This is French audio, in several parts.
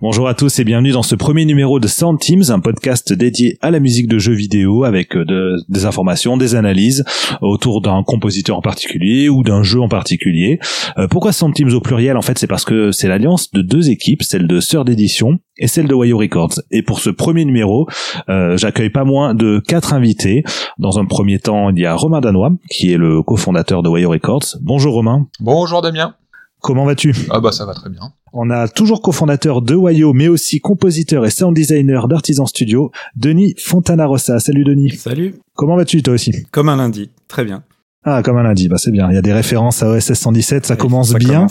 Bonjour à tous et bienvenue dans ce premier numéro de Sound Teams, un podcast dédié à la musique de jeux vidéo avec euh, des informations, des analyses autour d'un compositeur en particulier ou d'un jeu en particulier. Euh, pourquoi Sound Teams au pluriel? En fait, c'est parce que c'est l'alliance de deux équipes, celle de Sœur d'édition et celle de Wayo Records. Et pour ce premier numéro, euh, j'accueille pas moins de quatre invités. Dans un premier temps, il y a Romain Danois, qui est le cofondateur de Wayo Records. Bonjour Romain. Bonjour Damien. Comment vas-tu? Ah bah ça va très bien. On a toujours cofondateur de Wayo, mais aussi compositeur et sound designer d'Artisan Studio, Denis Fontana-Rossa. Salut Denis. Salut. Comment vas-tu toi aussi? Comme un lundi, très bien. Ah, comme un lundi, bah c'est bien. Il y a des références à OSS 117, ça commence bien.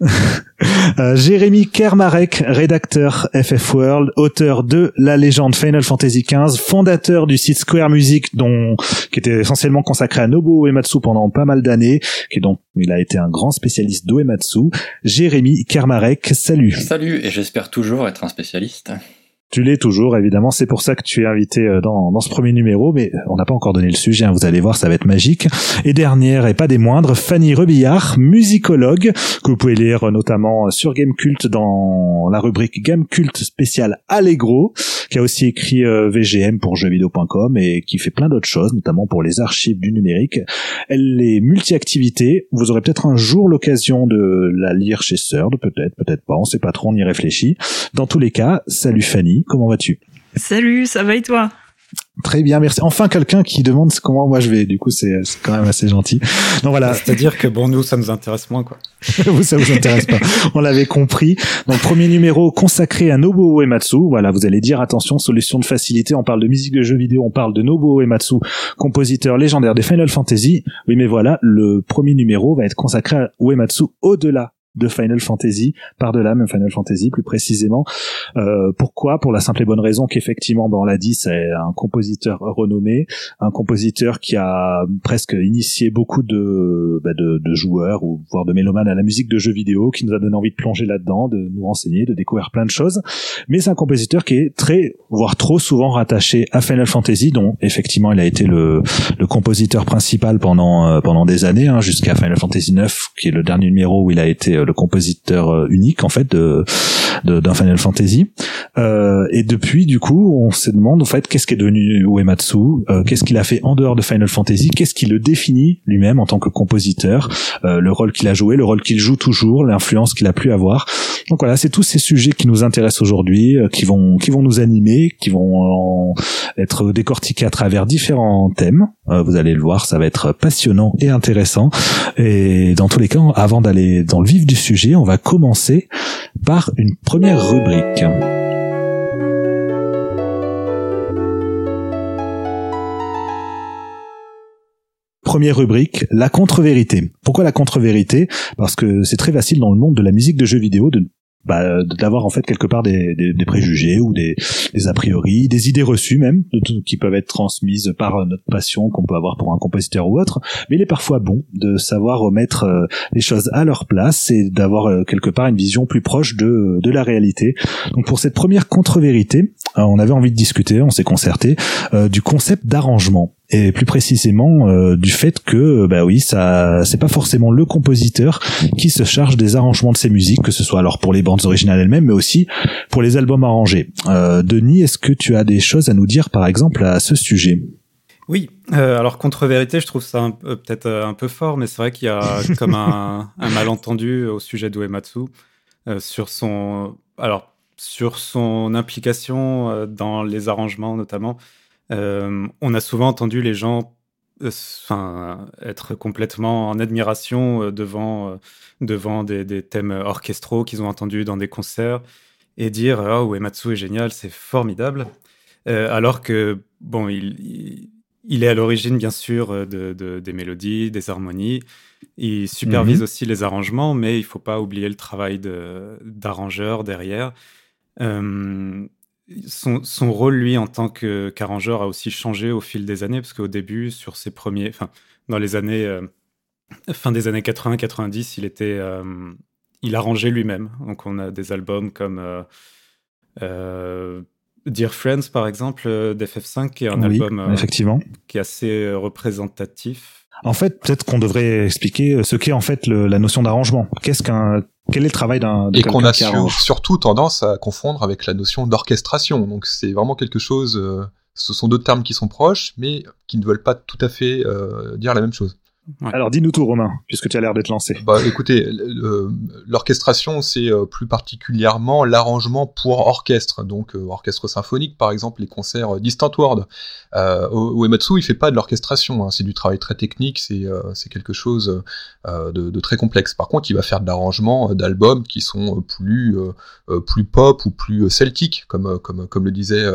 euh, Jérémy Kermarek, rédacteur FF World, auteur de La légende Final Fantasy XV, fondateur du site Square Music, dont qui était essentiellement consacré à Nobuo Uematsu pendant pas mal d'années, qui donc il a été un grand spécialiste d'Uematsu. Jérémy Kermarek, salut. Salut, et j'espère toujours être un spécialiste. Tu l'es toujours, évidemment. C'est pour ça que tu es invité euh, dans, ce premier numéro, mais on n'a pas encore donné le sujet. Hein, vous allez voir, ça va être magique. Et dernière, et pas des moindres, Fanny Rebillard, musicologue, que vous pouvez lire notamment sur Gamecult dans la rubrique Gamecult spécial Allegro, qui a aussi écrit euh, VGM pour jeuxvideo.com et qui fait plein d'autres choses, notamment pour les archives du numérique. Elle est multi-activité. Vous aurez peut-être un jour l'occasion de la lire chez Sœur, peut-être, peut-être pas. On sait pas trop, on y réfléchit. Dans tous les cas, salut Fanny comment vas-tu? Salut, ça va et toi? Très bien, merci. Enfin, quelqu'un qui demande comment moi je vais. Du coup, c'est quand même assez gentil. Donc voilà. C'est-à-dire que bon, nous, ça nous intéresse moins, quoi. vous, ça vous intéresse pas. On l'avait compris. Donc, premier numéro consacré à Nobuo Uematsu. Voilà, vous allez dire attention, solution de facilité. On parle de musique de jeux vidéo, on parle de Nobuo Uematsu, compositeur légendaire des Final Fantasy. Oui, mais voilà, le premier numéro va être consacré à Uematsu au-delà de Final Fantasy, par-delà même Final Fantasy plus précisément. Euh, pourquoi? Pour la simple et bonne raison qu'effectivement, ben, on l'a dit, c'est un compositeur renommé, un compositeur qui a presque initié beaucoup de, ben, de, de, joueurs ou voire de mélomanes à la musique de jeux vidéo, qui nous a donné envie de plonger là-dedans, de nous renseigner, de découvrir plein de choses. Mais c'est un compositeur qui est très, voire trop souvent rattaché à Final Fantasy, dont effectivement il a été le, le compositeur principal pendant euh, pendant des années, hein, jusqu'à Final Fantasy 9, qui est le dernier numéro où il a été euh, le compositeur euh, unique en fait de d'un Final Fantasy. Euh, et depuis, du coup, on se demande en fait qu'est-ce qui est devenu Uematsu, euh, qu'est-ce qu'il a fait en dehors de Final Fantasy, qu'est-ce qui le définit lui-même en tant que compositeur, le rôle qu'il a joué, le rôle qu'il joue toujours, l'influence qu'il a pu avoir. Donc voilà, c'est tous ces sujets qui nous intéressent aujourd'hui, qui vont qui vont nous animer, qui vont être décortiqués à travers différents thèmes. vous allez le voir, ça va être passionnant et intéressant. Et dans tous les cas, avant d'aller dans le vif du sujet, on va commencer par une première rubrique. Première rubrique, la contre-vérité. Pourquoi la contre-vérité? Parce que c'est très facile dans le monde de la musique de jeux vidéo de bah, d'avoir en fait quelque part des, des, des préjugés ou des, des, a priori, des idées reçues même, qui peuvent être transmises par notre passion qu'on peut avoir pour un compositeur ou autre. Mais il est parfois bon de savoir remettre euh, les choses à leur place et d'avoir euh, quelque part une vision plus proche de, de la réalité. Donc pour cette première contre-vérité, euh, on avait envie de discuter, on s'est concerté du concept d'arrangement et plus précisément euh, du fait que bah oui ça c'est pas forcément le compositeur qui se charge des arrangements de ses musiques que ce soit alors pour les bandes originales elles-mêmes mais aussi pour les albums arrangés. Euh, Denis est-ce que tu as des choses à nous dire par exemple à ce sujet? Oui, euh, alors contre-vérité, je trouve ça peut-être un peu fort, mais c'est vrai qu'il y a comme un, un, malentendu au sujet d'Uematsu euh, sur son, alors sur son implication dans les arrangements notamment. Euh, on a souvent entendu les gens euh, enfin, être complètement en admiration euh, devant, devant des, thèmes orchestraux qu'ils ont entendus dans des concerts et dire Oh, Uematsu est génial, c'est formidable. alors que, bon, il, il, est à l'origine, bien sûr, de, des mélodies, des harmonies. Il supervise mhm. aussi les arrangements, mais il faut pas oublier le travail d'arrangeur derrière son, rôle, lui, en tant qu'arrangeur, a aussi changé au fil des années, parce qu'au début, sur ses premiers, enfin, dans les années, euh, fin des années 80-90, il était, euh, il arrangeait lui-même. Donc, on a des albums comme euh, Dear Friends, par exemple, d'FF5, qui est un album effectivement. qui est assez représentatif. En fait, peut-être qu'on devrait expliquer ce qu'est en fait la notion d'arrangement. Qu'est-ce qu'un quel est le travail d'un et qu'on a surtout tendance à confondre avec la notion d'orchestration. Donc c'est vraiment quelque chose. ce sont deux termes qui sont proches, mais qui ne veulent pas tout à fait dire la même chose. Alors dis-nous tout Romain, puisque tu as l'air d'être lancé. Bah écoutez, l'orchestration c'est euh, plus particulièrement l'arrangement pour orchestre, donc euh, orchestre symphonique par exemple, les concerts euh, Distant World. Euh, Uematsu il fait pas de l'orchestration, hein, c'est du travail très technique, c'est c'est quelque chose de, de, très complexe. Par contre il va faire de l'arrangement d'albums qui sont plus plus pop ou plus celtiques, comme comme comme le disait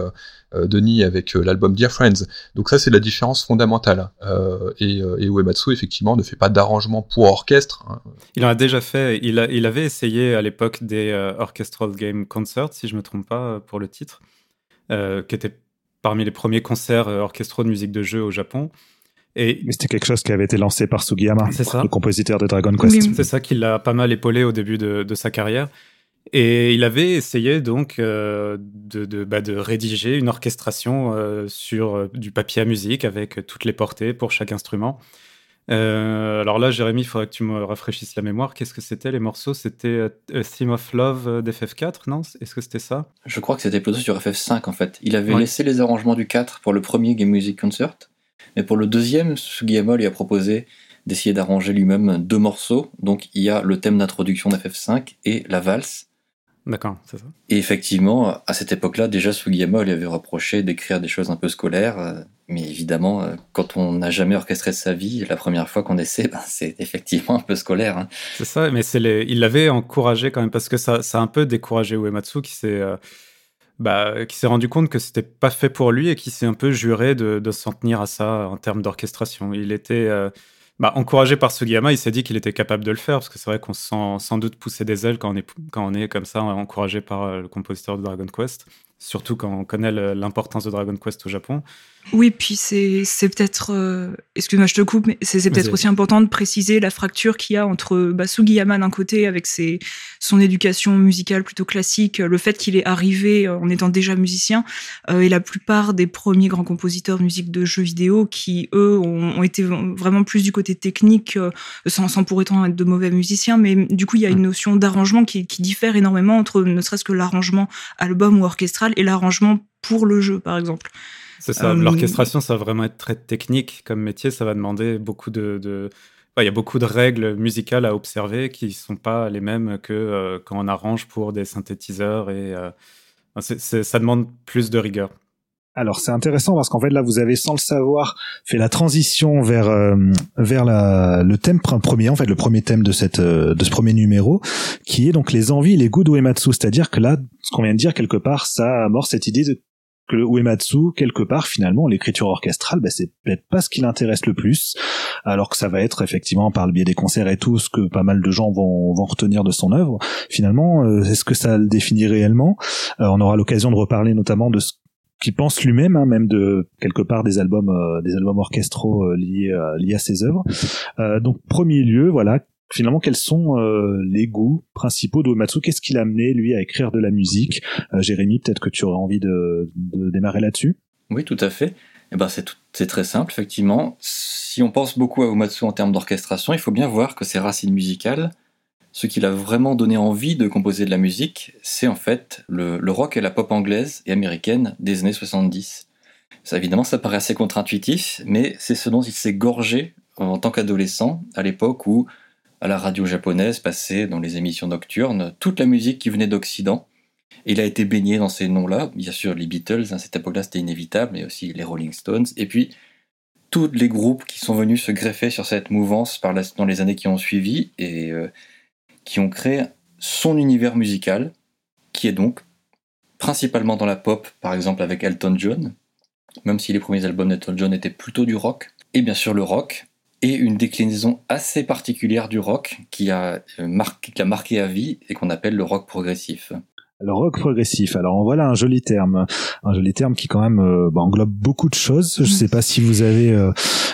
euh, Denis avec l'album Dear Friends. Donc ça c'est la différence fondamentale. Euh, et, et, Uematsu effectivement ne fait pas d'arrangement pour orchestre. Hein. Il en a déjà fait. Il, a, il avait essayé à l'époque des Orchestral Game Concerts, si je me trompe pas pour le titre, qui était parmi les premiers concerts orchestraux de musique de jeu au Japon. Et... Mais c'était quelque chose qui avait été lancé par Sugiyama, le compositeur de Dragon Quest. C'est ça qui l'a pas mal épaulé au début de, de sa carrière. Et il avait essayé donc euh, de, de, bah, de, rédiger une orchestration euh, sur euh, du papier à musique avec toutes les portées pour chaque instrument. Alors là, Jérémy, il faudrait que tu me rafraîchisses la mémoire. Qu'est-ce que c'était les morceaux? C'était Theme of Love d'FF4, non? Est-ce que c'était ça? Je crois que c'était plutôt sur FF5 en fait. Il avait laissé les arrangements du 4 pour le premier Game Music Concert, mais pour le deuxième, Sugiyama lui a proposé d'essayer d'arranger lui-même deux morceaux. Donc il y a le thème d'introduction d'FF5 et la valse. D'accord, c'est ça. Et effectivement, à cette époque-là, déjà Sugiyama lui avait reproché d'écrire des choses un peu scolaires, euh, mais évidemment, euh, quand on n'a jamais orchestré sa vie, la première fois qu'on essaie, ben, c'est effectivement un peu scolaire. Hein. C'est ça, mais il l'avait encouragé quand même, parce que ça, a un peu découragé Uematsu qui s'est... Euh, bah, qui s'est rendu compte que c'était pas fait pour lui et qui s'est un peu juré de, de s'en tenir à ça en termes d'orchestration. Il était, bah, encouragé par Sugiyama, il s'est dit qu'il était capable de le faire, parce que c'est vrai qu'on se sent sans doute pousser des ailes quand on est, quand on est comme ça, encouragé par euh, le compositeur de Dragon Quest, surtout quand on connaît l'importance de Dragon Quest au Japon. Oui, puis c'est peut-être, euh, excuse-moi, je te coupe, mais c'est peut-être aussi important de préciser la fracture qu'il y a entre bah, Sugiyama d'un côté avec ses, son éducation musicale plutôt classique, le fait qu'il est arrivé euh, en étant déjà musicien, euh, et la plupart des premiers grands compositeurs de musique de jeux vidéo qui, eux, ont, été vraiment plus du côté technique, sans, sans, pour autant être de mauvais musiciens, mais du coup, il y a une notion d'arrangement qui, qui diffère énormément entre ne serait-ce que l'arrangement album ou orchestral et l'arrangement pour le jeu, par exemple. C'est ça. Euh, l'orchestration, ça va vraiment être très technique comme métier. Ça va demander beaucoup de. Il y a beaucoup de règles musicales à observer qui ne sont pas les mêmes que euh, quand on arrange pour des synthétiseurs. Et euh, ça demande plus de rigueur. Alors c'est intéressant parce qu'en fait là vous avez sans le savoir fait la transition vers vers le thème premier en fait le premier thème de cette de ce premier numéro qui est donc les envies les goûts d'Uematsu c'est-à-dire que là ce qu'on vient de dire quelque part ça amorce cette idée de que Uematsu, quelque part, finalement, l'écriture orchestrale, bah, c'est peut-être pas ce qui l'intéresse le plus, alors que ça va être effectivement par le biais des concerts et tout ce que pas mal de gens vont, vont retenir de son œuvre. Finalement, euh, est-ce que ça le définit réellement? Euh, On aura l'occasion de reparler notamment de ce qu'il pense lui-même, hein, même de quelque part des albums, euh, des albums orchestraux liés, liés à ses œuvres. donc premier lieu, voilà, finalement quels sont euh, les goûts principaux d'Uematsu? Qu'est-ce qu'il a amené lui à écrire de la musique? Euh, Jérémy, peut-être que tu aurais envie de, démarrer là-dessus? Oui, tout à fait. Eh ben, c'est très simple, effectivement. Si on pense beaucoup à Uematsu en termes d'orchestration, il faut bien voir que ses racines musicales, ce qui l'a vraiment donné envie de composer de la musique, c'est en fait le, rock et la pop anglaise et américaine des années 70. Ça, évidemment, ça paraît assez contre-intuitif, mais c'est ce dont il s'est gorgé en tant qu'adolescent, à l'époque où à la radio japonaise, passait dans les émissions nocturnes, toute la musique qui venait d'Occident. il a été baigné dans ces noms-là, bien sûr les Beatles, à cette époque-là c'était inévitable, mais aussi les Rolling Stones, et puis tous les groupes qui sont venus se greffer sur cette mouvance par dans les années qui ont suivi, et euh, qui ont créé son univers musical, qui est donc principalement dans la pop, par exemple avec Elton John, même si les premiers albums d'Elton John étaient plutôt du rock, et bien sûr le rock, et une déclinaison assez particulière du rock qui a, euh, marqué, à vie et qu'on appelle le rock progressif. Le rock progressif. Alors voilà un joli terme, un joli terme qui quand même euh, bah, englobe beaucoup de choses. Je ne sais pas si vous avez euh,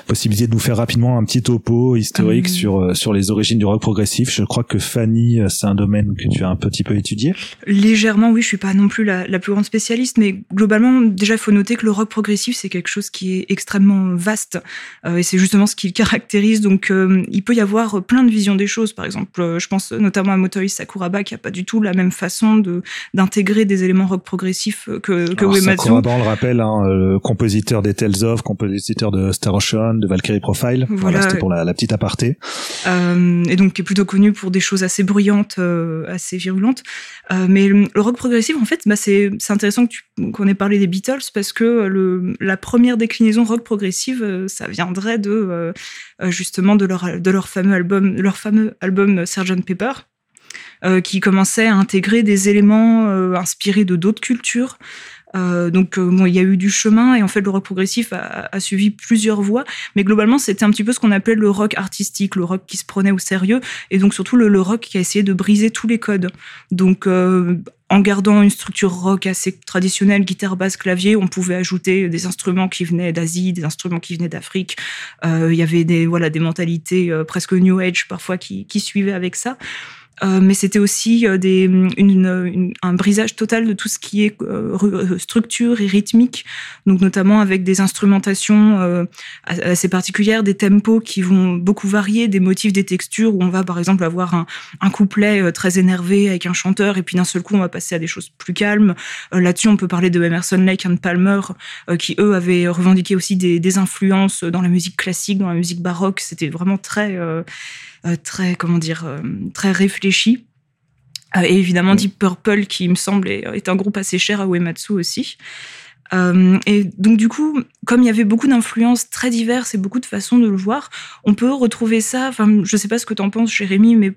possibilité de nous faire rapidement un petit topo historique Hum. sur euh, sur les origines du rock progressif. Je crois que Fanny, c'est un domaine que tu as un petit peu étudié. Légèrement, oui, je suis pas non plus la, la plus grande spécialiste, mais globalement, déjà, il faut noter que le rock progressif, c'est quelque chose qui est extrêmement vaste, et c'est justement ce qui le caractérise. Donc, il peut y avoir plein de visions des choses. Par exemple, je pense notamment à Motoris Sakuraba, qui a pas du tout la même façon de d'intégrer des éléments rock progressifs euh, que, que Alors, Uematsu. Le rappelle, hein, le compositeur des Tales of, compositeur de Star Ocean, de Valkyrie Profile. Voilà, Voilà, c'était pour la, la petite aparté. Euh, et donc qui est plutôt connu pour des choses assez bruyantes, euh, assez virulentes. Euh, mais le, le rock progressif, en fait, bah, c'est intéressant que tu- qu'on ait parlé des Beatles parce que le, la première déclinaison rock progressive, euh, ça viendrait de euh, euh, justement de leur de leur fameux album, leur fameux album Sgt Pepper. Euh, qui commençait à intégrer des éléments euh, inspirés de d'autres cultures. Euh, donc bon, il y a eu du chemin et en fait le rock progressif a, suivi plusieurs voies, mais globalement c'était un petit peu ce qu'on appelait le rock artistique, le rock qui se prenait au sérieux et donc surtout le, rock qui a essayé de briser tous les codes. Donc en gardant une structure rock assez traditionnelle, guitare, basse, clavier, on pouvait ajouter des instruments qui venaient d'Asie, des instruments qui venaient d'Afrique. Il y avait des voilà des mentalités presque new age parfois qui suivaient avec ça. Euh, mais c'était aussi euh, des, une, une- un brisage total de tout ce qui est euh, euh, structure et rythmique, donc notamment avec des instrumentations euh, as- assez particulières, des tempos qui vont beaucoup varier, des motifs, des textures, où on va par exemple avoir un, un couplet très énervé avec un chanteur, et puis d'un seul coup on va passer à des choses plus calmes. Là-dessus on peut parler de Emerson, Lake and Palmer, qui eux avaient revendiqué aussi des, des influences dans la musique classique, dans la musique baroque. C'était vraiment très très comment dire euh, très réfléchi. Euh, et évidemment Deep Purple qui il me semble est, est un groupe assez cher à Uematsu aussi Euh, et donc du coup comme il y avait beaucoup d'influences très diverses et beaucoup de façons de le voir on peut retrouver ça enfin je sais pas ce que t'en penses Jérémy mais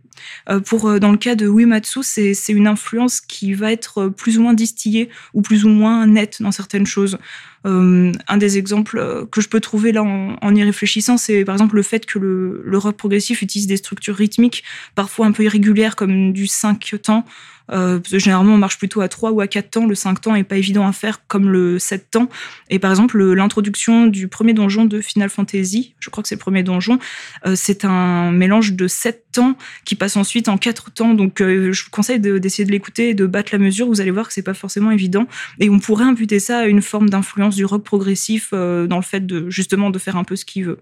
euh, pour euh, dans le cas de Uematsu c'est une influence qui va être plus ou moins distillée ou plus ou moins nette dans certaines choses euh, un des exemples que je peux trouver là en, en y réfléchissant, c'est par exemple le fait que le, le rock progressif utilise des structures rythmiques parfois un peu irrégulières comme du 5 temps. Euh, généralement, on marche plutôt à 3 ou à 4 temps. Le 5 temps est pas évident à faire comme le 7 temps. Et par exemple, le- l'introduction du premier donjon de Final Fantasy, je crois que c'est le premier donjon, euh, c'est un mélange de 7 temps qui passe ensuite en 4 temps. Donc, euh, je vous conseille de- d'essayer de l'écouter et de battre la mesure. Vous allez voir que c'est pas forcément évident. Et on pourrait imputer ça à une forme d'influence du rock progressif dans le fait de justement de faire un peu ce qu'il veut.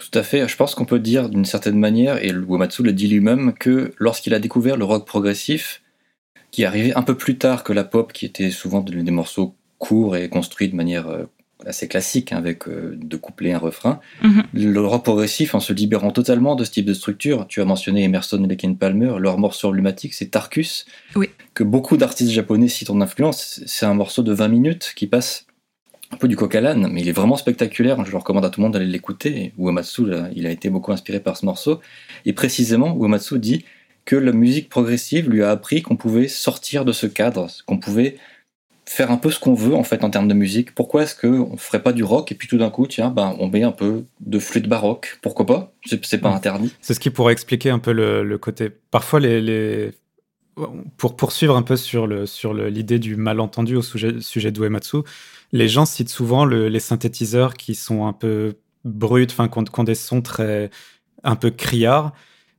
Tout à fait. Je pense qu'on peut dire d'une certaine manière, et Uematsu le dit lui-même, que lorsqu'il a découvert le rock progressif, qui arrivait un peu plus tard que la pop, qui était souvent des morceaux courts et construits de manière euh, assez classique, hein, avec euh, deux couplets, un refrain, Mhm. le rock progressif, en se libérant totalement de ce type de structure, tu as mentionné Emerson et Lake and Palmer, leur morceau emblématique, c'est Tarkus, Oui. que beaucoup d'artistes japonais citent en influence. C'est un morceau de 20 minutes qui passe un peu du coq à l'âne, mais il est vraiment spectaculaire. Je le recommande à tout le monde d'aller l'écouter. Uematsu, il a été beaucoup inspiré par ce morceau. Et précisément, Uematsu dit que la musique progressive lui a appris qu'on pouvait sortir de ce cadre, qu'on pouvait faire un peu ce qu'on veut en fait en termes de musique. Pourquoi est-ce qu'on ferait pas du rock et puis tout d'un coup, tiens, ben, on met un peu de flûte baroque? Pourquoi pas? C'est pas Ouais. interdit. C'est ce qui pourrait expliquer un peu le, le côté. Parfois, les, les- pour poursuivre un peu sur le sur le- l'idée du malentendu au sujet, sujet d'Uematsu, les gens citent souvent le- les synthétiseurs qui sont un peu bruts, enfin, qui ont, ont des sons très un peu criards.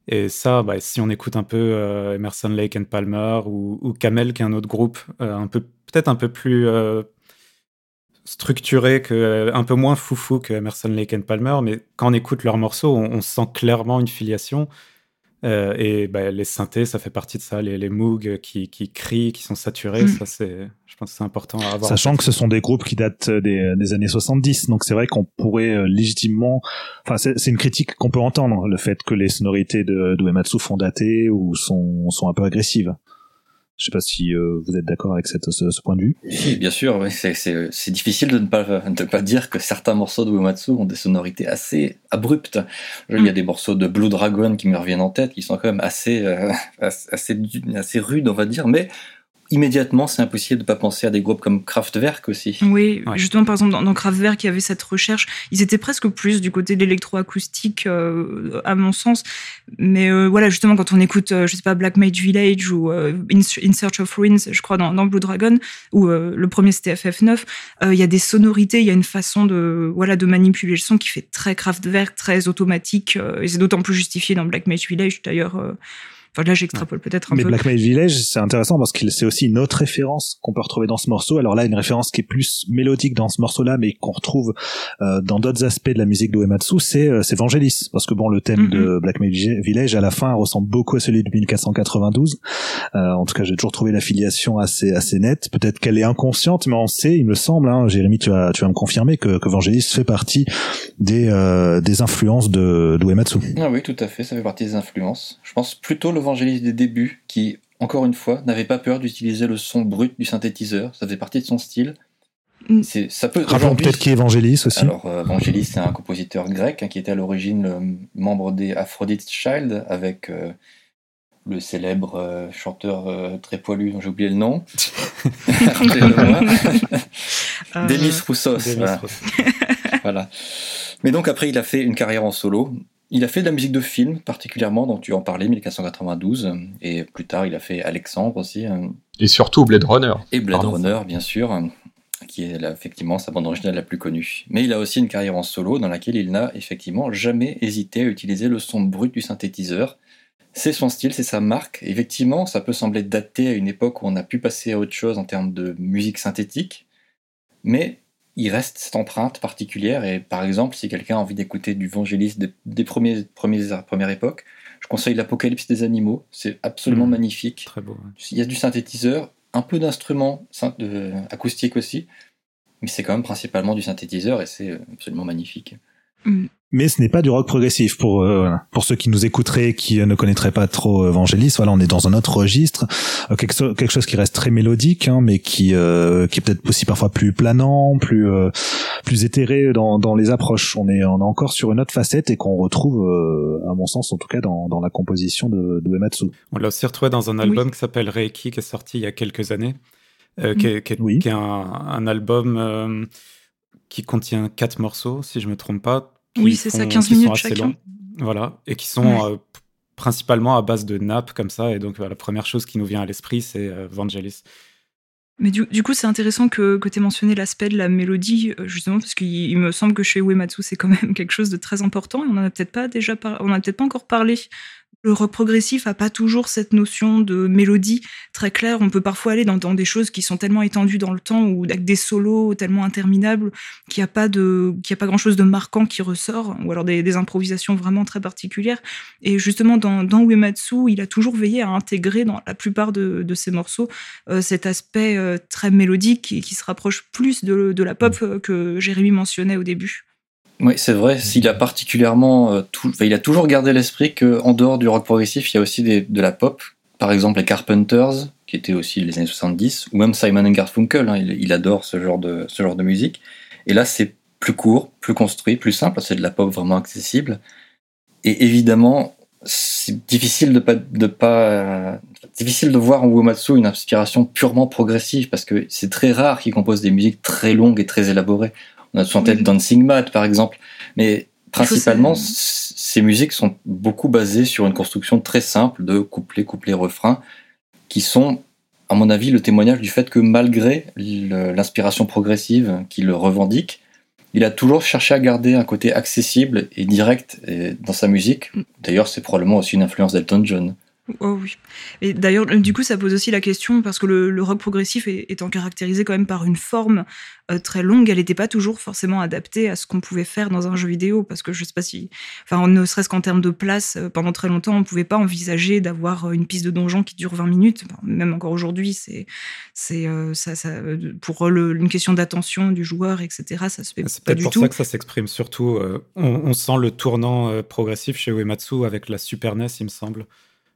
Et ça, bah, si on écoute un peu euh, Emerson, Lake and Palmer ou, ou Camel, qui est un autre groupe, euh, un peu peut-être un peu plus euh, structuré, que, un peu moins foufou que Emerson, Lake and Palmer, mais quand on écoute leurs morceaux, on sent clairement une filiation. Euh, et bah, les synthés, ça fait partie de ça. Les, les Moog qui, qui crient, qui sont saturés, Mm. ça c'est, je pense que c'est important à avoir. Sachant que ce sont des groupes qui datent des, des années 70, donc c'est vrai qu'on pourrait euh, légitimement, enfin c'est c'est une critique qu'on peut entendre, le fait que les sonorités de, de Uematsu font dater ou sont, sont un peu agressives. Je sais pas si euh, vous êtes d'accord avec cette, ce, ce point de vue. Si, bien sûr, oui, c'est- difficile de ne, pas, de ne pas dire que certains morceaux de Uematsu ont des sonorités assez abruptes. Il y a des morceaux de Blue Dragon qui me reviennent en tête, qui sont quand même assez, euh, assez, assez assez rudes, on va dire, mais immédiatement, c'est impossible de pas penser à des groupes comme Kraftwerk aussi. Oui, justement, par exemple, dans, Kraftwerk, il y avait cette recherche. Ils étaient presque plus du côté de l'électroacoustique, euh, à mon sens. Mais euh, voilà, justement, quand on écoute, euh, je sais pas, Black Mage Village ou In, Search of Ruins, je crois, dans, Blue Dragon, ou le premier c'était FF9, il y a des sonorités, il y a une façon de, voilà, de manipuler le son qui fait très Kraftwerk, très automatique. et c'est d'autant plus justifié dans Black Mage Village, d'ailleurs Enfin là, j'extrapole peut-être un Mais peu. Mais Black Mage Village, c'est intéressant parce que c'est aussi une autre référence qu'on peut retrouver dans ce morceau. Alors là, une référence qui est plus mélodique dans ce morceau-là, mais qu'on retrouve euh, dans d'autres aspects de la musique d'Uematsu, c'est euh, c'est Vangelis, parce que bon, le thème de Black Mage Village à la fin ressemble beaucoup à celui de 1492. Euh, en tout cas, j'ai toujours trouvé l'affiliation assez assez nette. Peut-être qu'elle est inconsciente, mais on sait, il me semble, hein, Jérémy, tu vas tu vas me confirmer que, que Vangelis fait partie des euh, des influences de d'Uematsu. Ah oui, tout à fait, ça fait partie des influences. Je pense plutôt le évangéliste des débuts qui, encore une fois, n'avait pas peur d'utiliser le son brut du synthétiseur. Ça faisait partie de son style. Mm. C'est, ça peut. Rappelons peut-être qui est Évangélis aussi. Alors, euh, Évangélis, c'est un compositeur grec hein, qui était à l'origine le membre des Aphrodite Child avec euh, le célèbre euh, chanteur très poilu dont j'ai oublié le nom. Demis Roussos. Voilà. voilà. Mais donc après, il a fait une carrière en solo. Il a fait de la musique de film, particulièrement, dont tu en parlais, 1492, et plus tard, il a fait Alexandre aussi. Euh, et surtout Blade Runner. Et Blade Runner, bien sûr, qui est effectivement sa bande originale la plus connue. Mais il a aussi une carrière en solo dans laquelle il n'a effectivement jamais hésité à utiliser le son brut du synthétiseur. C'est son style, c'est sa marque. Effectivement, ça peut sembler daté à une époque où on a pu passer à autre chose en termes de musique synthétique, mais il reste cette empreinte particulière. Et par exemple, si quelqu'un a envie d'écouter du Vangelis des, premiers, premières époques, je conseille l'Apocalypse des animaux. C'est absolument mmh. magnifique. Très beau. Il y a du synthétiseur, un peu d'instruments acoustiques aussi, mais c'est quand même principalement du synthétiseur et c'est absolument magnifique. Mmh mais ce n'est pas du rock progressif pour euh, pour ceux qui nous écouteraient qui euh, ne connaîtraient pas trop Evangelis voilà on est dans un autre registre. Euh, quelque, quelque chose qui reste très mélodique hein, mais qui qui est peut-être aussi parfois plus planant plus plus éthéré dans dans les approches. On est on est encore sur une autre facette et qu'on retrouve à mon sens en tout cas dans dans la composition de, de Uematsu. On l'a aussi retrouvé dans un album qui s'appelle Reiki qui est sorti il y a quelques années qui est, qui est, qui est un, un, album qui contient quatre morceaux si je me trompe pas oui, c'est ça, 15 minutes chacun. voilà, et qui sont euh, principalement à base de nappes comme ça. Et donc, la première chose qui nous vient à l'esprit, c'est euh, Vangelis. Mais du, coup, c'est intéressant que, que tu aies mentionné l'aspect de la mélodie, euh, justement, parce qu'il me semble que chez Uematsu, c'est quand même quelque chose de très important. Et on n'en a peut-être pas déjà on a peut-être pas encore parlé le rock progressif a pas toujours cette notion de mélodie très claire. On peut parfois aller dans, des choses qui sont tellement étendues dans le temps ou avec des solos tellement interminables qu'il n'y a pas de, qu'il a pas grand chose de marquant qui ressort ou alors des, improvisations vraiment très particulières. Et justement, dans, dans Uematsu, il a toujours veillé à intégrer dans la plupart de, ses morceaux euh, cet aspect euh, très mélodique et qui se rapproche plus de, de la pop euh, que Jérémy mentionnait au début. Oui, c'est vrai. S'il a particulièrement, euh, il a toujours gardé l'esprit qu'en dehors du rock progressif, il y a aussi des, de la pop. Par exemple, les Carpenters, qui étaient aussi les années 70, ou même Simon Garfunkel. Hein, il, il, adore ce genre de ce genre de musique. Et là, c'est plus court, plus construit, plus simple. C'est de la pop vraiment accessible. Et évidemment, c'est difficile de pas de pas euh, difficile de voir en Uematsu une inspiration purement progressive parce que c'est très rare qu'il compose des musiques très longues et très élaborées. On a en tête Dancing Mad, par exemple. Mais principalement, ces musiques sont beaucoup basées sur une construction très simple de couplet, couplet, refrain, qui sont, à mon avis, le témoignage du fait que malgré l'inspiration progressive qu'il revendique, il a toujours cherché à garder un côté accessible et direct dans sa musique. Mm. D'ailleurs, c'est probablement aussi une influence d'Elton John. Oh oui. Et d'ailleurs, du coup, ça pose aussi la question, parce que le, rock progressif étant caractérisé quand même par une forme euh, très longue, elle n'était pas toujours forcément adaptée à ce qu'on pouvait faire dans un jeu vidéo, parce que je sais pas si, enfin, ne serait-ce qu'en termes de place, euh, pendant très longtemps, on pouvait pas envisager d'avoir euh, une piste de donjon qui dure 20 minutes. même encore aujourd'hui, c'est, c'est, ça, ça, pour une question d'attention du joueur, etc. Ça se fait c'est pas du tout. C'est pour ça que ça s'exprime surtout. On, sent le tournant progressif chez Uematsu avec la Super NES, il me semble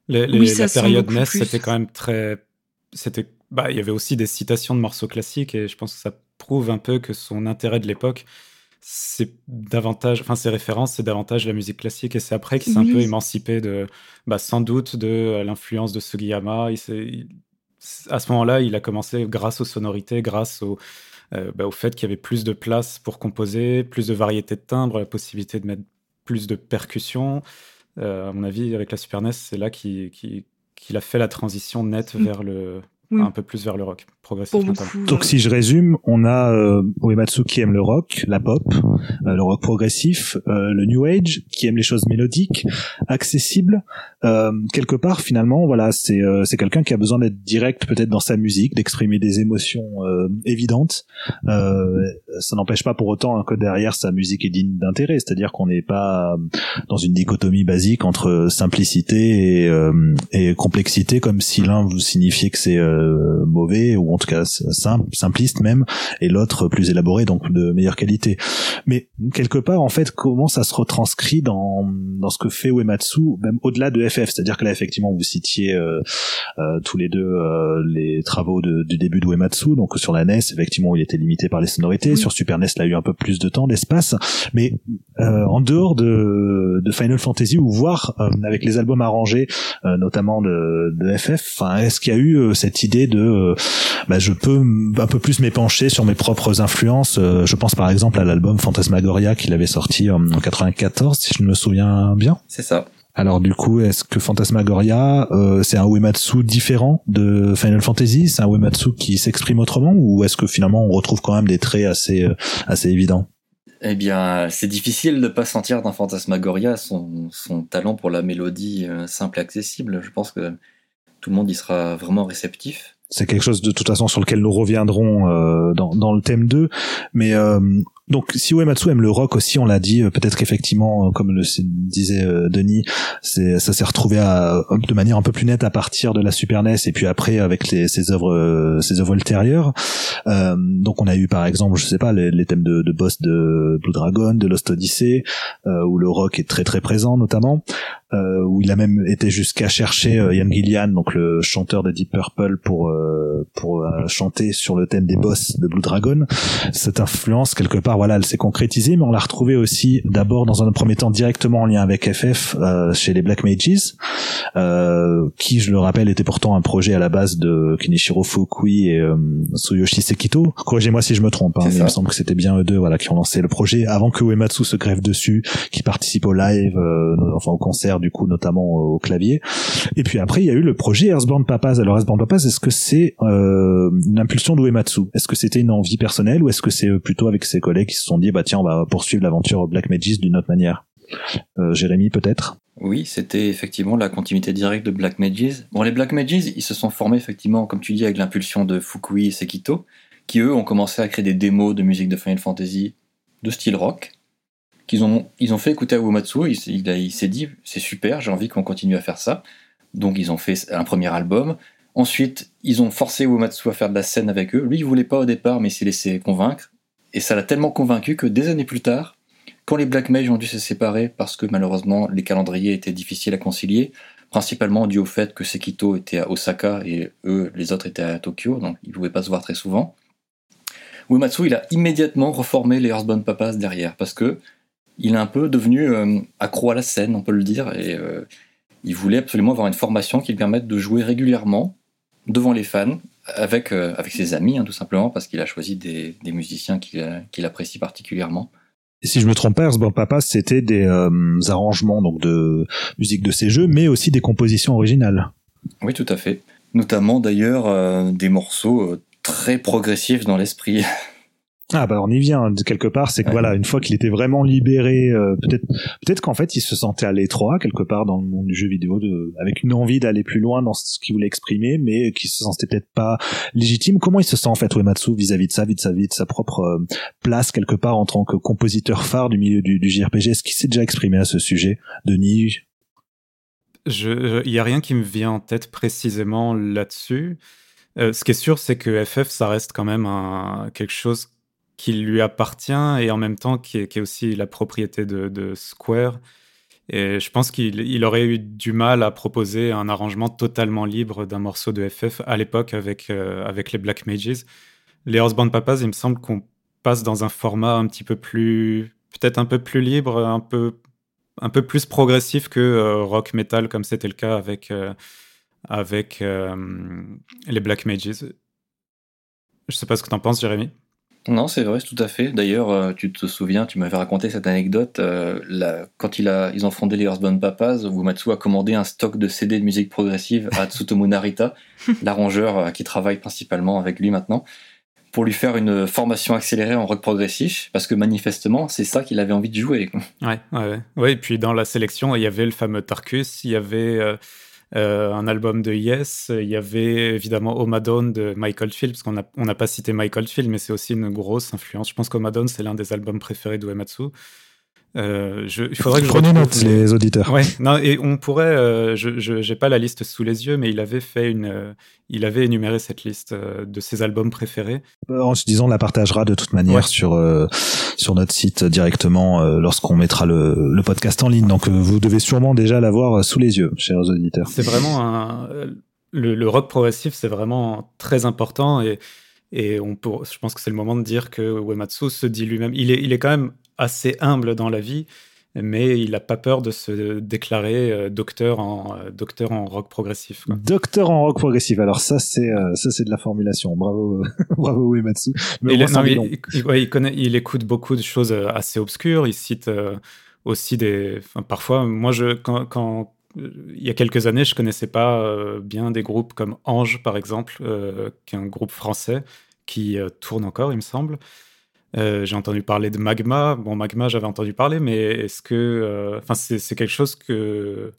la période NES, c'était quand même très. C'était, bah, il y avait aussi des citations de morceaux classiques et je pense que ça prouve un peu que son intérêt de l'époque, c'est davantage, enfin ses références, c'est davantage la musique classique et c'est après qu'il s'est un peu émancipé de, bah, sans doute de l'influence de Sugiyama. Il à ce moment-là, il a commencé grâce aux sonorités, grâce au, bah, au fait qu'il y avait plus de place pour composer, plus de variété de timbres, la possibilité de mettre plus de percussions. À mon avis, avec la Super NES, c'est là qu'il a fait la transition nette mm. vers le, un peu plus vers le rock progressif. Donc si je résume, on a euh, Uematsu qui aime le rock, la pop, euh, le rock progressif, euh, le new age, qui aime les choses mélodiques, accessibles. Euh, quelque part, finalement, voilà, c'est c'est quelqu'un qui a besoin d'être direct, peut-être dans sa musique, d'exprimer des émotions évidentes. ça n'empêche pas pour autant que derrière sa musique est digne d'intérêt, c'est-à-dire qu'on n'est pas dans une dichotomie basique entre simplicité et, et complexité, comme si l'un vous signifiait que c'est mauvais ou en tout cas simple, simpliste même, et l'autre plus élaboré, donc de meilleure qualité. Mais quelque part, en fait, comment ça se retranscrit dans dans ce que fait Uematsu, même au-delà de FF, c'est-à-dire que là, effectivement, vous citiez euh, euh, tous les deux euh, les travaux de, du début de Uematsu, donc sur la NES, effectivement, il était limité par les sonorités, sur Super NES, il a eu un peu plus de temps, d'espace, mais en dehors de, de Final Fantasy ou voir avec les albums arrangés, notamment de, de FF, est-ce qu'il y a eu cette idée de bah, je peux un peu plus m'épancher sur mes propres influences. Euh, je pense par exemple à l'album Fantasmagoria qu'il avait sorti en 94, si je me souviens bien. C'est ça. Alors du coup, est-ce que Fantasmagoria, euh, c'est un Uematsu différent de Final Fantasy? C'est un Uematsu qui s'exprime autrement ou est-ce que finalement on retrouve quand même des traits assez euh, assez évidents? Eh bien, c'est difficile de pas sentir dans Fantasmagoria son, son talent pour la mélodie simple et accessible. Je pense que tout le monde y sera vraiment réceptif. C'est quelque chose de toute façon sur lequel nous reviendrons euh, dans, dans le thème 2 mais euh, donc si Uematsu aime le rock aussi on l'a dit. Euh, peut-être qu'effectivement comme le disait Denis c'est ça s'est retrouvé à, de manière un peu plus nette à partir de la Super NES et puis après avec ses œuvres ses œuvres ultérieures. Donc on a eu par exemple je sais pas les, les thèmes de, de, boss de Blue Dragon de Lost Odyssey où le rock est très très présent notamment euh, où il a même été jusqu'à chercher euh, Ian Gillian, donc le chanteur de Deep Purple, pour euh, pour chanter sur le thème des boss de Blue Dragon. Cette influence quelque part, voilà, elle s'est concrétisée, mais on l'a retrouvée aussi d'abord dans un premier temps directement en lien avec FF chez les Black Mages, qui, je le rappelle, était pourtant un projet à la base de Kenichiro Fukui et Tsuyoshi Sekito. Corrigez-moi si je me trompe, hein, mais il me semble que c'était bien eux deux, voilà, qui ont lancé le projet avant que Uematsu se grève dessus, qui participe au live, enfin au concert du coup notamment au clavier. Et puis après il y a eu le projet Earthbound Papas. Alors Earthbound Papas, est-ce que c'est euh, une impulsion d'Uematsu? Est-ce que c'était une envie personnelle ou est-ce que c'est euh, plutôt avec ses collègues qui se sont dit bah tiens on va poursuivre l'aventure Black Mages d'une autre manière? Euh, Jérémy peut-être? Oui, c'était effectivement la continuité directe de Black Mages. Bon, les Black Mages, ils se sont formés effectivement, comme tu dis, avec l'impulsion de Fukui et Sekito, qui eux ont commencé à créer des démos de musique de Final Fantasy de style rock, qu'ils ont, ils ont fait écouter à Uematsu. Il, il, s'est dit, c'est super, j'ai envie qu'on continue à faire ça. Donc ils ont fait un premier album. Ensuite, ils ont forcé Uematsu à faire de la scène avec eux. Lui, il voulait pas au départ, mais il s'est laissé convaincre. Et ça l'a tellement convaincu que des années plus tard, quand les Black Mage ont dû se séparer parce que malheureusement les calendriers étaient difficiles à concilier, principalement dû au fait que Sekito était à Osaka et eux, les autres étaient à Tokyo, donc ils ne pouvaient pas se voir très souvent. Uematsu, il a immédiatement reformé les Earthbound Papas derrière, parce que il est un peu devenu euh, accro à la scène, on peut le dire, et euh, il voulait absolument avoir une formation qui lui permette de jouer régulièrement devant les fans, avec, euh, avec ses amis, hein, tout simplement, parce qu'il a choisi des, musiciens qu'il apprécie particulièrement. Et si je me trompe pas, Bon Papa, c'était des arrangements donc de musique de ces jeux, mais aussi des compositions originales. Oui, tout à fait. Notamment d'ailleurs des morceaux très progressifs dans l'esprit. Ah bah on y vient quelque part, c'est que voilà, une fois qu'il était vraiment libéré, euh, peut-être peut-être qu'en fait il se sentait à l'étroit quelque part dans le monde du jeu vidéo, de, avec une envie d'aller plus loin dans ce qu'il voulait exprimer, mais qui se sentait peut-être pas légitime. Comment il se sent en fait Uematsu vis-à-vis de ça, vis-à-vis de sa propre euh, place quelque part en tant que compositeur phare du milieu du, du JRPG Est-ce qu'il s'est déjà exprimé à ce sujet, Denis? Il y a rien qui me vient en tête précisément là-dessus. Euh, ce qui est sûr, c'est que FF, ça reste quand même un, quelque chose qui lui appartient et en même temps qui est, aussi la propriété de, Square. Et je pense qu'il aurait eu du mal à proposer un arrangement totalement libre d'un morceau de FF à l'époque avec, euh, avec les Black Mages. Les Houseband Papas, il me semble qu'on passe dans un format un petit peu plus, peut-être un peu plus libre, un peu, un peu plus progressif que euh, rock metal, comme c'était le cas avec, euh, avec les Black Mages. Je sais pas ce que tu en penses, Jérémy. Non, c'est vrai, tout à fait. D'ailleurs, euh, tu te souviens, tu m'avais raconté cette anecdote. Euh, quand il a, ils ont fondé les Earthbound Papas, Wumatsu a commandé un stock de CD de musique progressive à Tsutomu Narita, l'arrangeur euh, qui travaille principalement avec lui maintenant, pour lui faire une formation accélérée en rock progressif, parce que manifestement, c'est ça qu'il avait envie de jouer. Ouais, ouais, ouais. Et puis dans la sélection, il y avait le fameux Tarkus, il y avait. Euh, un album de Yes. Il y avait évidemment Omadone de Michael Field, parce qu'on n'a on pas cité Michael Field, mais c'est aussi une grosse influence. Je pense qu'Omadone, c'est l'un des albums préférés d'Uematsu. Euh, je, il faudrait que Prenez note, les auditeurs. Ouais, non, et on pourrait, euh, je n'ai pas la liste sous les yeux, mais il avait fait une, euh, il avait énuméré cette liste euh, de ses albums préférés. En se disant, on la partagera de toute manière sur sur notre site directement lorsqu'on mettra le, le, podcast en ligne. Donc vous devez sûrement déjà l'avoir sous les yeux, chers auditeurs. C'est vraiment un, le, le rock progressif, c'est vraiment très important et et on peut, je pense que c'est le moment de dire que Uematsu se dit lui-même, il est, il est quand même assez humble dans la vie, mais il n'a pas peur de se déclarer euh, docteur en euh, docteur en rock progressif. Docteur en rock progressif. Alors ça c'est euh, ça c'est de la formulation. Bravo bravo Uematsu. Mais il, il, connaît, il écoute beaucoup de choses assez obscures. Il cite aussi des. parfois, moi je quand, quand il y a quelques années, je connaissais pas bien des groupes comme Ange, par exemple, qui est un groupe français qui tourne encore, il me semble. Euh, j'ai entendu parler de Magma. Bon, Magma, j'avais entendu parler, mais est-ce que. Euh, enfin, c'est quelque chose que,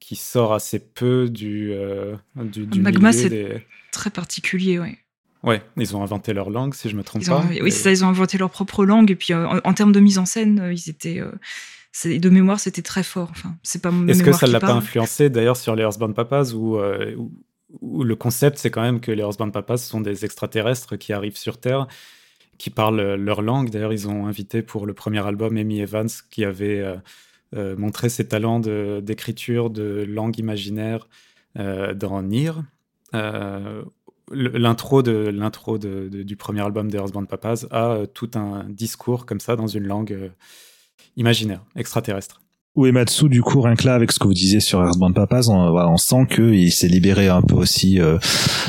qui sort assez peu du. Euh, du, du Magma, c'est très particulier, oui. Ouais, ils ont inventé leur langue, si je me trompe pas. Oui, c'est ça, ils ont inventé leur propre langue. Et puis, en, termes de mise en scène, ils étaient. de mémoire, c'était très fort. Enfin, c'est pas Est-ce que ça l'a pas influencé d'ailleurs sur les Earthbound Papas ou, le concept, c'est quand même que les Earthbound Papas sont des extraterrestres qui arrivent sur Terre qui parlent leur langue. D'ailleurs, ils ont invité pour le premier album Amy Evans, qui avait euh, euh, montré ses talents d'écriture de, langue imaginaire euh, dans Nier. l'intro de l'intro du premier album des Earthbound Papas a tout un discours comme ça dans une langue imaginaire, extraterrestre. Uematsu, du coup, rien que là, avec ce que vous disiez sur Earthbound Papas, on, on sent qu'il s'est libéré un peu aussi euh,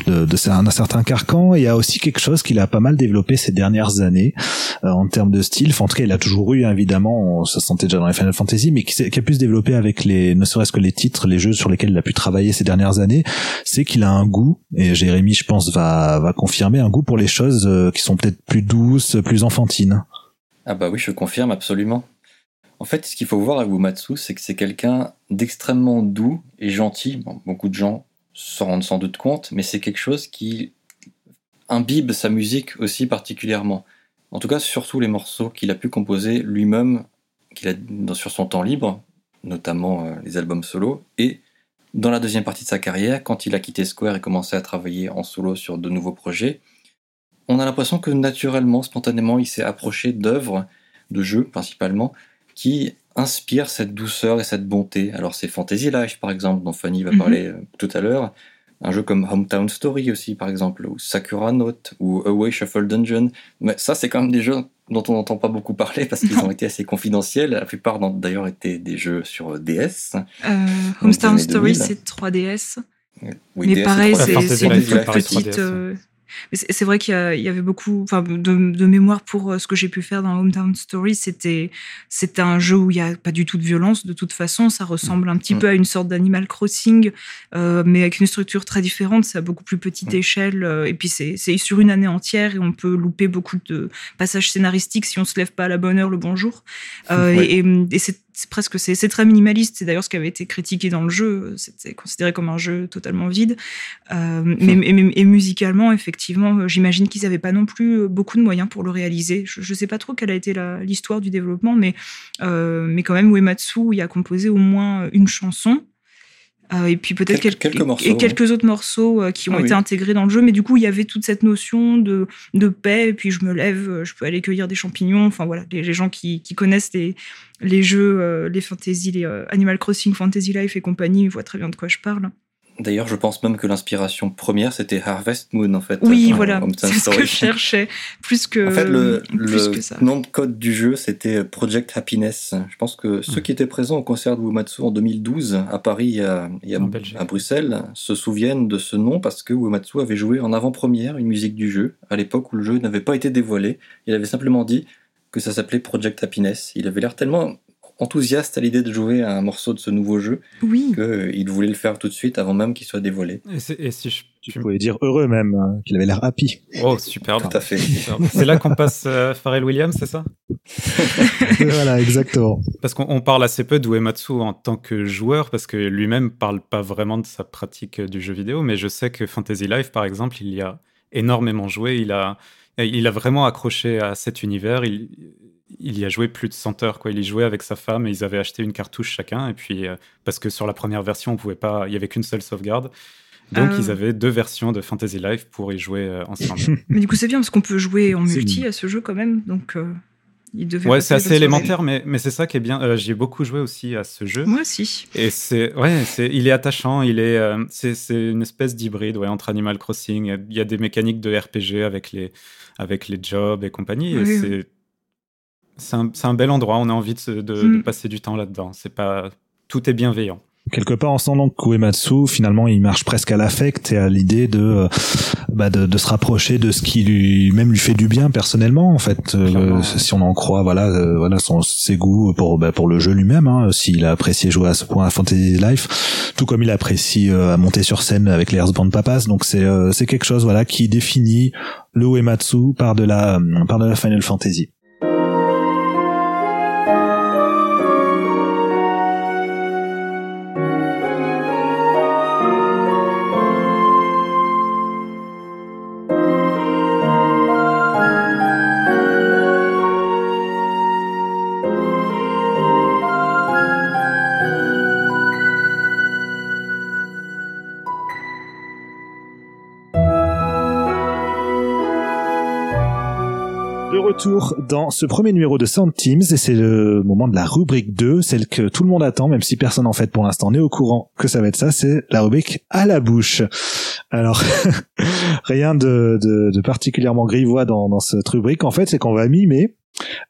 de, de un, certain carcan. il y a aussi quelque chose qu'il a pas mal développé ces dernières années euh, en termes de style. En tout cas, il a toujours eu, évidemment, on se sentait déjà dans les Final Fantasy, mais qui, qui a pu se développer avec les, ne serait-ce que les titres, les jeux sur lesquels il a pu travailler ces dernières années, c'est qu'il a un goût, et Jérémy, je pense, va, va confirmer, un goût pour les choses euh, qui sont peut-être plus douces, plus enfantines. Ah bah oui, je confirme absolument. En fait, ce qu'il faut voir avec Wumatsu, c'est que c'est quelqu'un d'extrêmement doux et gentil. beaucoup de gens s'en rendent sans doute compte, mais c'est quelque chose qui imbibe sa musique aussi particulièrement. En tout cas, surtout les morceaux qu'il a pu composer lui-même, qu'il a sur son temps libre, notamment euh, les albums solo, et dans la deuxième partie de sa carrière, quand il a quitté Square et commencé à travailler en solo sur de nouveaux projets, on a l'impression que naturellement, spontanément, il s'est approché d'œuvres, de jeux principalement, qui inspire cette douceur et cette bonté. Alors c'est Fantasy Life par exemple, dont Fanny va mhm. parler euh, tout à l'heure. Un jeu comme Hometown Story aussi par exemple, ou Sakura Note, ou Away Shuffle Dungeon. Mais ça c'est quand même des jeux dont on n'entend pas beaucoup parler parce qu'ils ont été assez confidentiels. La plupart d'ailleurs étaient des jeux sur DS. Euh, Hometown Story c'est 3DS. Oui, Mais pareil, c'est une petite, c'est vrai qu'il y, avait beaucoup enfin, de, mémoire pour euh, ce que j'ai pu faire dans Hometown Story. C'était un jeu où il n'y a pas du tout de violence de toute façon. Ça ressemble un petit mm. peu à une sorte d'Animal Crossing, euh, mais avec une structure très différente. C'est à beaucoup plus petite mm. échelle. Euh, et puis c'est sur une année entière et on peut louper beaucoup de passages scénaristiques si on se lève pas à la bonne heure le bonjour. Et, et c'est c'est presque c'est très minimaliste. C'est d'ailleurs ce qui avait été critiqué dans le jeu. C'était considéré comme un jeu totalement vide. Euh, mais, et, musicalement, effectivement, j'imagine qu'ils n'avaient pas non plus beaucoup de moyens pour le réaliser. Je ne sais pas trop quelle a été l'histoire du développement, mais euh, mais quand même, Uematsu y a composé au moins une chanson. Euh, et puis peut-être quelques, quelques, morceaux, et quelques autres morceaux euh, qui ont ah été intégrés dans le jeu. Mais du coup, il y avait toute cette notion de, de paix. Et puis je me lève, euh, je peux aller cueillir des champignons. Enfin voilà, les, gens qui, qui, connaissent les, les jeux, les fantasy, les Animal Crossing, Fantasy Life et compagnie, ils voient très bien de quoi je parle. D'ailleurs, je pense même que l'inspiration première, c'était Harvest Moon, en fait. Oui, voilà, c'est ce que je cherchais, plus que, en fait, le, le nom de code du jeu, c'était Project Happiness. Je pense que ceux hmm. qui étaient présents au concert de Uematsu en 2012, à Paris et à, à Bruxelles, se souviennent de ce nom parce que Uematsu avait joué en avant-première une musique du jeu, à l'époque où le jeu n'avait pas été dévoilé. Il avait simplement dit que ça s'appelait Project Happiness. Il avait l'air tellement enthousiaste à l'idée de jouer à un morceau de ce nouveau jeu oui. qu'il euh, voulait le faire tout de suite avant même qu'il soit dévoilé. Et, si je, tu pouvais dire heureux même, hein, qu'il avait l'air happy. Oh, super. Tout à fait. C'est là qu'on passe euh, Pharrell Williams, c'est ça? Voilà, exactement. Parce qu'on parle assez peu d'Uematsu en tant que joueur, parce que lui-même parle pas vraiment de sa pratique du jeu vidéo, mais je sais que Fantasy Life, par exemple, il y a énormément joué, il a, il a vraiment accroché à cet univers, il, il y a joué plus de 100 heures. Quoi. Il y jouait avec sa femme et ils avaient acheté une cartouche chacun. Et puis, euh, parce que sur la première version, on pouvait pas, il n'y avait qu'une seule sauvegarde. Donc, ah. ils avaient deux versions de Fantasy Life pour y jouer euh, ensemble. mais du coup, c'est bien parce qu'on peut jouer en multi à ce jeu quand même. Donc, euh, il devait. Ouais, c'est assez élémentaire, mais, mais c'est ça qui est bien. J'ai beaucoup joué aussi à ce jeu. Moi aussi. Et c'est, ouais, c'est, il est attachant. Il est, c'est, une espèce d'hybride ouais, entre Animal Crossing. Il y a des mécaniques de RPG avec les, avec les jobs et compagnie. Et c'est c'est un, bel endroit. On a envie de, mm. passer du temps là-dedans. C'est pas tout est bienveillant. Quelque part, en sent donc Kuematsu, finalement, il marche presque à l'affect et à l'idée de, euh, bah de, se rapprocher de ce qui lui même lui fait du bien personnellement, en fait. Euh, si on en croit, voilà, euh, voilà son, ses goûts pour bah, pour le jeu lui-même. Hein, S'il a apprécié jouer à ce point à Fantasy Life, tout comme il apprécie à monter sur scène avec les Band Papas. Donc c'est c'est quelque chose, voilà, qui définit le Uematsu par de la par de la Final Fantasy. Ce premier numéro de Sound Teams et c'est le moment de la rubrique 2, celle que tout le monde attend, même si personne en fait pour l'instant n'est au courant que ça va être ça, c'est la rubrique à la bouche. Alors, rien de, de, particulièrement grivois dans, dans cette rubrique, en fait, c'est qu'on va mimer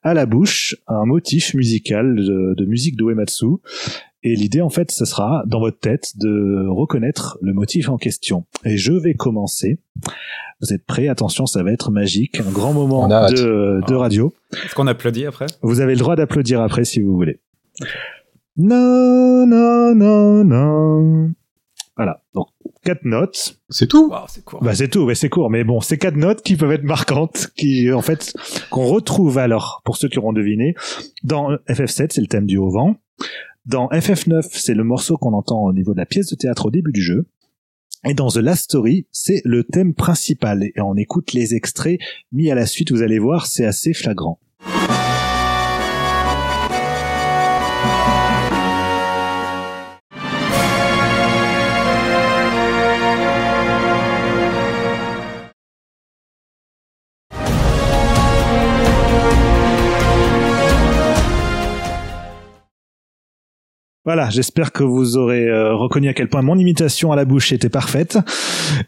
à la bouche un motif musical de, de musique d'Uematsu. Et l'idée, en fait, ce sera, dans votre tête, de reconnaître le motif en question. Et je vais commencer vous êtes prêts? Attention, ça va être magique. Un grand moment de, de radio. Est-ce qu'on applaudit après? Vous avez le droit d'applaudir après si vous voulez. Non, non, non, non. Voilà. Donc, quatre notes. C'est tout? c'est court. Bah, c'est tout. Ouais, c'est court. Mais bon, c'est quatre notes qui peuvent être marquantes, qui, en fait, qu'on retrouve alors, pour ceux qui auront deviné, dans FF7, c'est le thème du haut vent. Dans FF9, c'est le morceau qu'on entend au niveau de la pièce de théâtre au début du jeu. Et dans The Last Story, c'est le thème principal. Et on écoute les extraits mis à la suite, vous allez voir, c'est assez flagrant. Voilà, j'espère que vous aurez euh, reconnu à quel point mon imitation à la bouche était parfaite.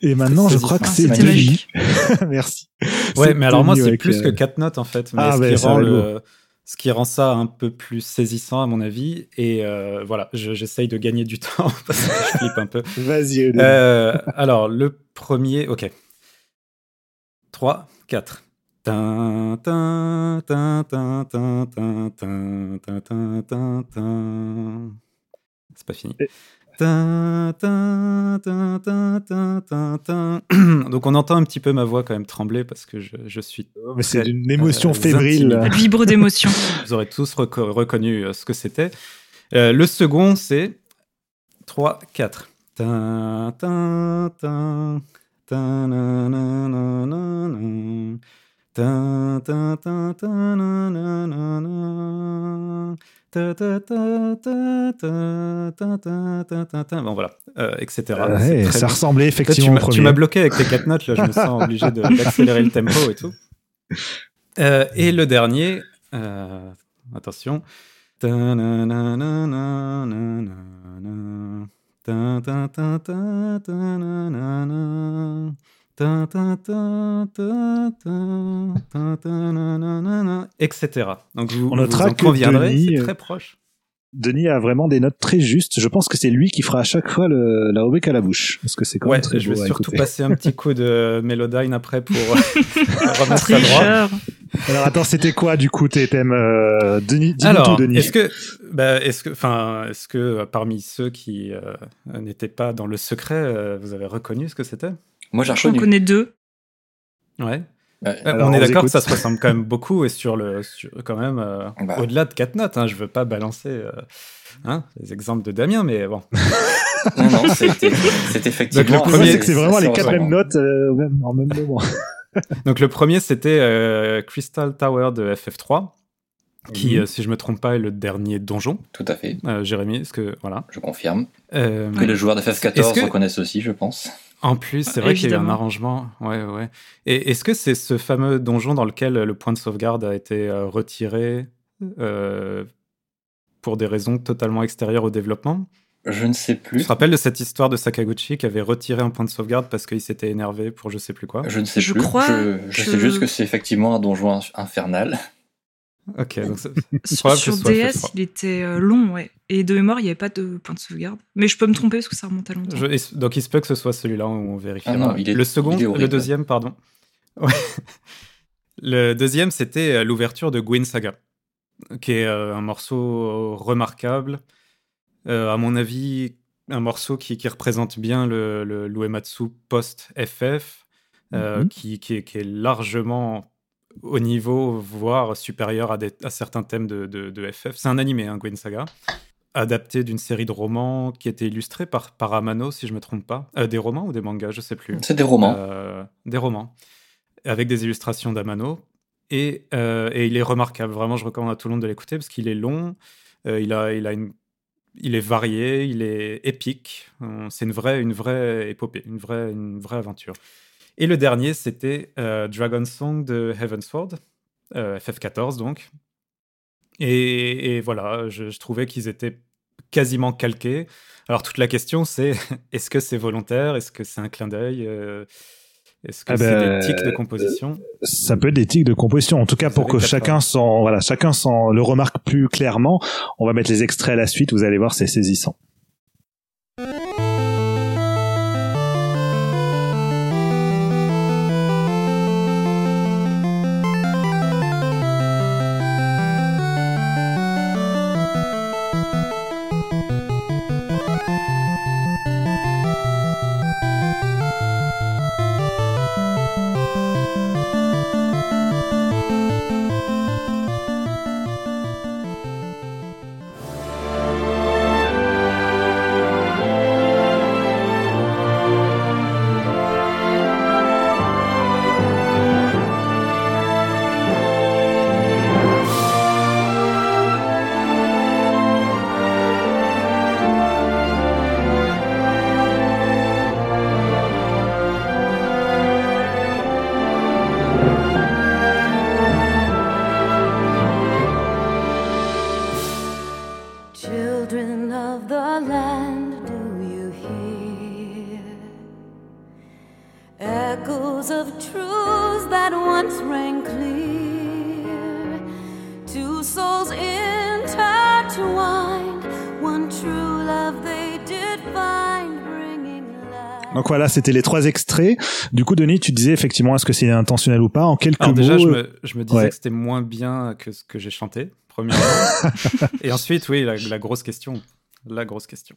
Et maintenant, je crois que c'est Denis. Merci. Ouais, mais alors moi, c'est plus que quatre notes en fait. Mais ah, ce, qui rend le... ce, qui rend ça un peu plus saisissant à mon avis. Et euh, voilà, j'essaye de gagner du temps parce que je flippe un peu. Vas-y. Euh, alors, le premier, ok. 3, 4. C'est pas fini. Donc on entend un petit peu ma voix quand même trembler parce que je, je suis. Mais c'est une émotion fébrile. Elle vibre d'émotion. Vous aurez tous reconnu ce que c'était. le second, c'est 3, 4. Bon voilà, euh, etc. ça ressemblait effectivement. tu m'as bloqué avec tes quatre notes, là, je me sens obligé d'accélérer le tempo et tout. Euh, et le dernier, euh, attention. Etc. Donc vous, On notera vous en que conviendrez, Denis, c'est euh, très proche. Denis a vraiment des notes très justes. Je pense que c'est lui qui fera à chaque fois le, la rubrique à la bouche. Parce que c'est quand Ouais, même très je vais surtout écouter. passer un petit coup de Melodyne après pour remettre ça droit. Alors attends, c'était quoi du coup tes thèmes euh, Denis, Alors, tout, Denis. est-ce que, bah, est-ce que, enfin, est-ce que euh, parmi ceux qui euh, n'étaient pas dans le secret, euh, vous avez reconnu ce que c'était? Moi, j'ai connais deux. Ouais. Ouais. Euh, Alors, on on est d'accord que ça se ressemble quand même beaucoup et sur le, sur- quand même euh, Bah. au-delà de quatre notes. Hein, je veux pas balancer euh, hein, les exemples de Damien, mais bon. Non, non, c'était c'est effectivement. Donc, le premier, c'est que c'est vraiment les quatre mêmes notes euh, même- en même moment. Donc le premier c'était euh, Crystal Tower de FF3, qui, Mhm. euh, si je me trompe pas, est le dernier donjon. Tout à fait, Euh, Jérémy, est-ce que voilà. je confirme. Euh, Que les joueurs de FF14 Est-ce que- reconnaissent aussi, je pense. En plus, c'est vrai qu'il y a eu un arrangement. Ouais, ouais. Et est-ce que c'est ce fameux donjon dans lequel le point de sauvegarde a été euh, retiré euh, pour des raisons totalement extérieures au développement? Je ne sais Tu plus. te rappelles de cette histoire de Sakaguchi qui avait retiré un point de sauvegarde parce qu'il s'était énervé pour je sais plus quoi? Je ne sais Je plus. crois je je que- sais juste que c'est effectivement un donjon inf- infernal. Ok, donc c'est Sur, DS, FF3. il était euh, long, ouais. Et de mémoire, il n'y avait pas de point de sauvegarde. Mais je peux me tromper parce que ça remonte à longtemps. Je- donc il se peut que ce soit celui-là où on vérifiera. Ah non, il est- le second, il est horrible. le deuxième, pardon. Ouais. Le deuxième, c'était euh, l'ouverture de Gwyn Saga, qui est euh, un morceau remarquable. Euh, à mon avis, un morceau qui, qui représente bien le, le l'Uematsu post-FF, qui, qui est, qui est largement au niveau, voire supérieur à, des- à certains thèmes de, de- de FF. C'est un animé, hein, Gwyn Saga adapté d'une série de romans qui était illustrée par, par Amano, si je me trompe pas. Euh, des romans ou des mangas, je sais plus. C'est des romans. Euh, des romans. Avec des illustrations d'Amano. Et, euh, et il est remarquable. Vraiment, je recommande à tout le monde de l'écouter parce qu'il est long, il, a, il, a une, il est varié, il est épique. C'est une vraie, une vraie épopée, une vraie, une vraie aventure. Et le dernier, c'était euh, Dragon Song de Heavensward, euh, FF14 donc. Et, et voilà, je, je trouvais qu'ils étaient quasiment calqués. Alors toute la question, c'est est-ce que c'est volontaire? Est-ce que c'est un clin d'œil? Euh, Est-ce que Ah c'est ben, des tics de composition? Ça peut être des tics de composition. En tout cas, Vous pour que chacun s'en, voilà, chacun s'en le remarque plus clairement, on va mettre les extraits à la suite. Vous allez voir, c'est saisissant. Echoes of truths that once rang clear? Two souls intertwined, one true love they did find. Donc voilà, c'était les trois extraits. Du coup, Denis, tu disais effectivement, est-ce que c'est intentionnel ou pas? En quelques Alors mots. déjà, je me, je me disais ouais. que c'était moins bien que ce que j'ai chanté, premièrement. Et ensuite, oui, la, la grosse question. La grosse question.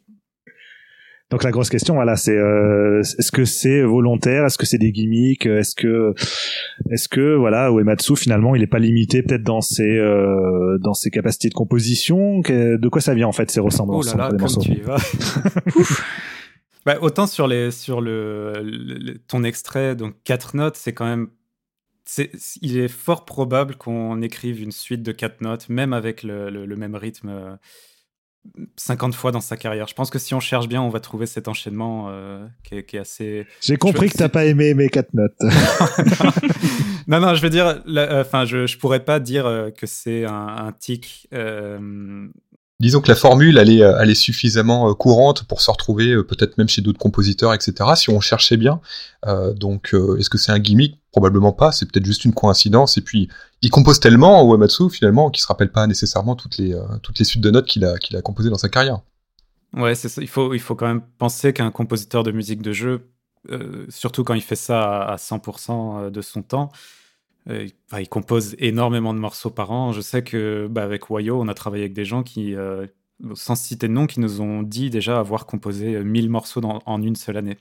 Donc la grosse question, voilà, c'est euh, est-ce que c'est volontaire? Est-ce que c'est des gimmicks? Est-ce que, est-ce que voilà, Uematsu finalement, il est pas limité peut-être dans ses euh, dans ses capacités de composition? De quoi ça vient en fait ces Oh ressemblances là là, entre les comme morceaux? tu y vas. Bah, autant sur, les, sur le, le- ton extrait, donc quatre notes, c'est quand même. il est fort probable qu'on écrive une suite de quatre notes, même avec le, le- le même rythme, euh, 50 fois dans sa carrière. Je pense que si on cherche bien, on va trouver cet enchaînement euh, qui, est, qui est assez. J'ai compris Je- que t'as pas aimé mes quatre notes. non, non, je veux dire, euh, enfin, je, je pourrais pas dire euh, que c'est un, un tic. Euh, disons que la formule elle est, est suffisamment courante pour se retrouver peut-être même chez d'autres compositeurs, etc. Si on cherchait bien. donc, est-ce que c'est un gimmick? Probablement pas. C'est peut-être juste une coïncidence. Et puis, il compose tellement Uematsu finalement qu'il se rappelle pas nécessairement toutes les toutes les suites de notes qu'il a qu'il a composées dans sa carrière. Ouais, c'est. Il faut il faut quand même penser qu'un compositeur de musique de jeu, surtout quand il fait ça à 100% de son temps, euh, il compose énormément de morceaux par an. Je sais que bah, avec Wayo, on a travaillé avec des gens qui, euh, sans citer de nom, qui nous ont dit déjà avoir composé 1000 euh, morceaux en une seule année.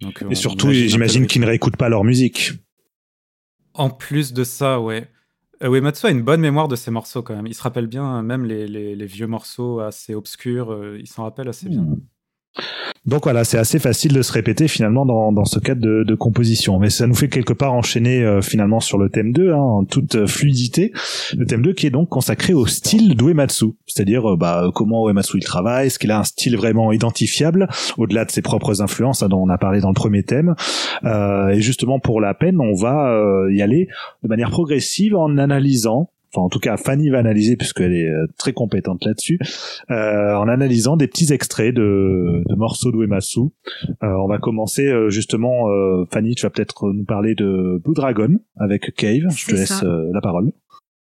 Donc, Et surtout, j'imagine qu'ils ne réécoutent pas leur musique. En plus de ça, ouais. Uematsu a une bonne mémoire de ses morceaux quand même. Il se rappelle bien, même les, les, vieux morceaux assez obscurs, il s'en rappelle assez bien. Hmm. Donc voilà, c'est assez facile de se répéter finalement dans, dans ce cadre de, composition. Mais ça nous fait quelque part enchaîner euh, finalement sur le thème 2, hein, en toute euh, fluidité. Le thème 2 qui est donc consacré au style d'Uematsu. C'est-à-dire euh, bah, comment Uematsu il travaille, est-ce qu'il a un style vraiment identifiable, au-delà de ses propres influences hein, dont on a parlé dans le premier thème. et justement pour la peine, on va y aller de manière progressive en analysant enfin en tout cas Fanny va analyser puisqu'elle est euh, très compétente là-dessus, euh, en analysant des petits extraits de, de morceaux d'Uematsu. Euh, on va commencer euh, justement, euh, Fanny, tu vas peut-être nous parler de Blue Dragon avec Cave. Je te laisse la parole.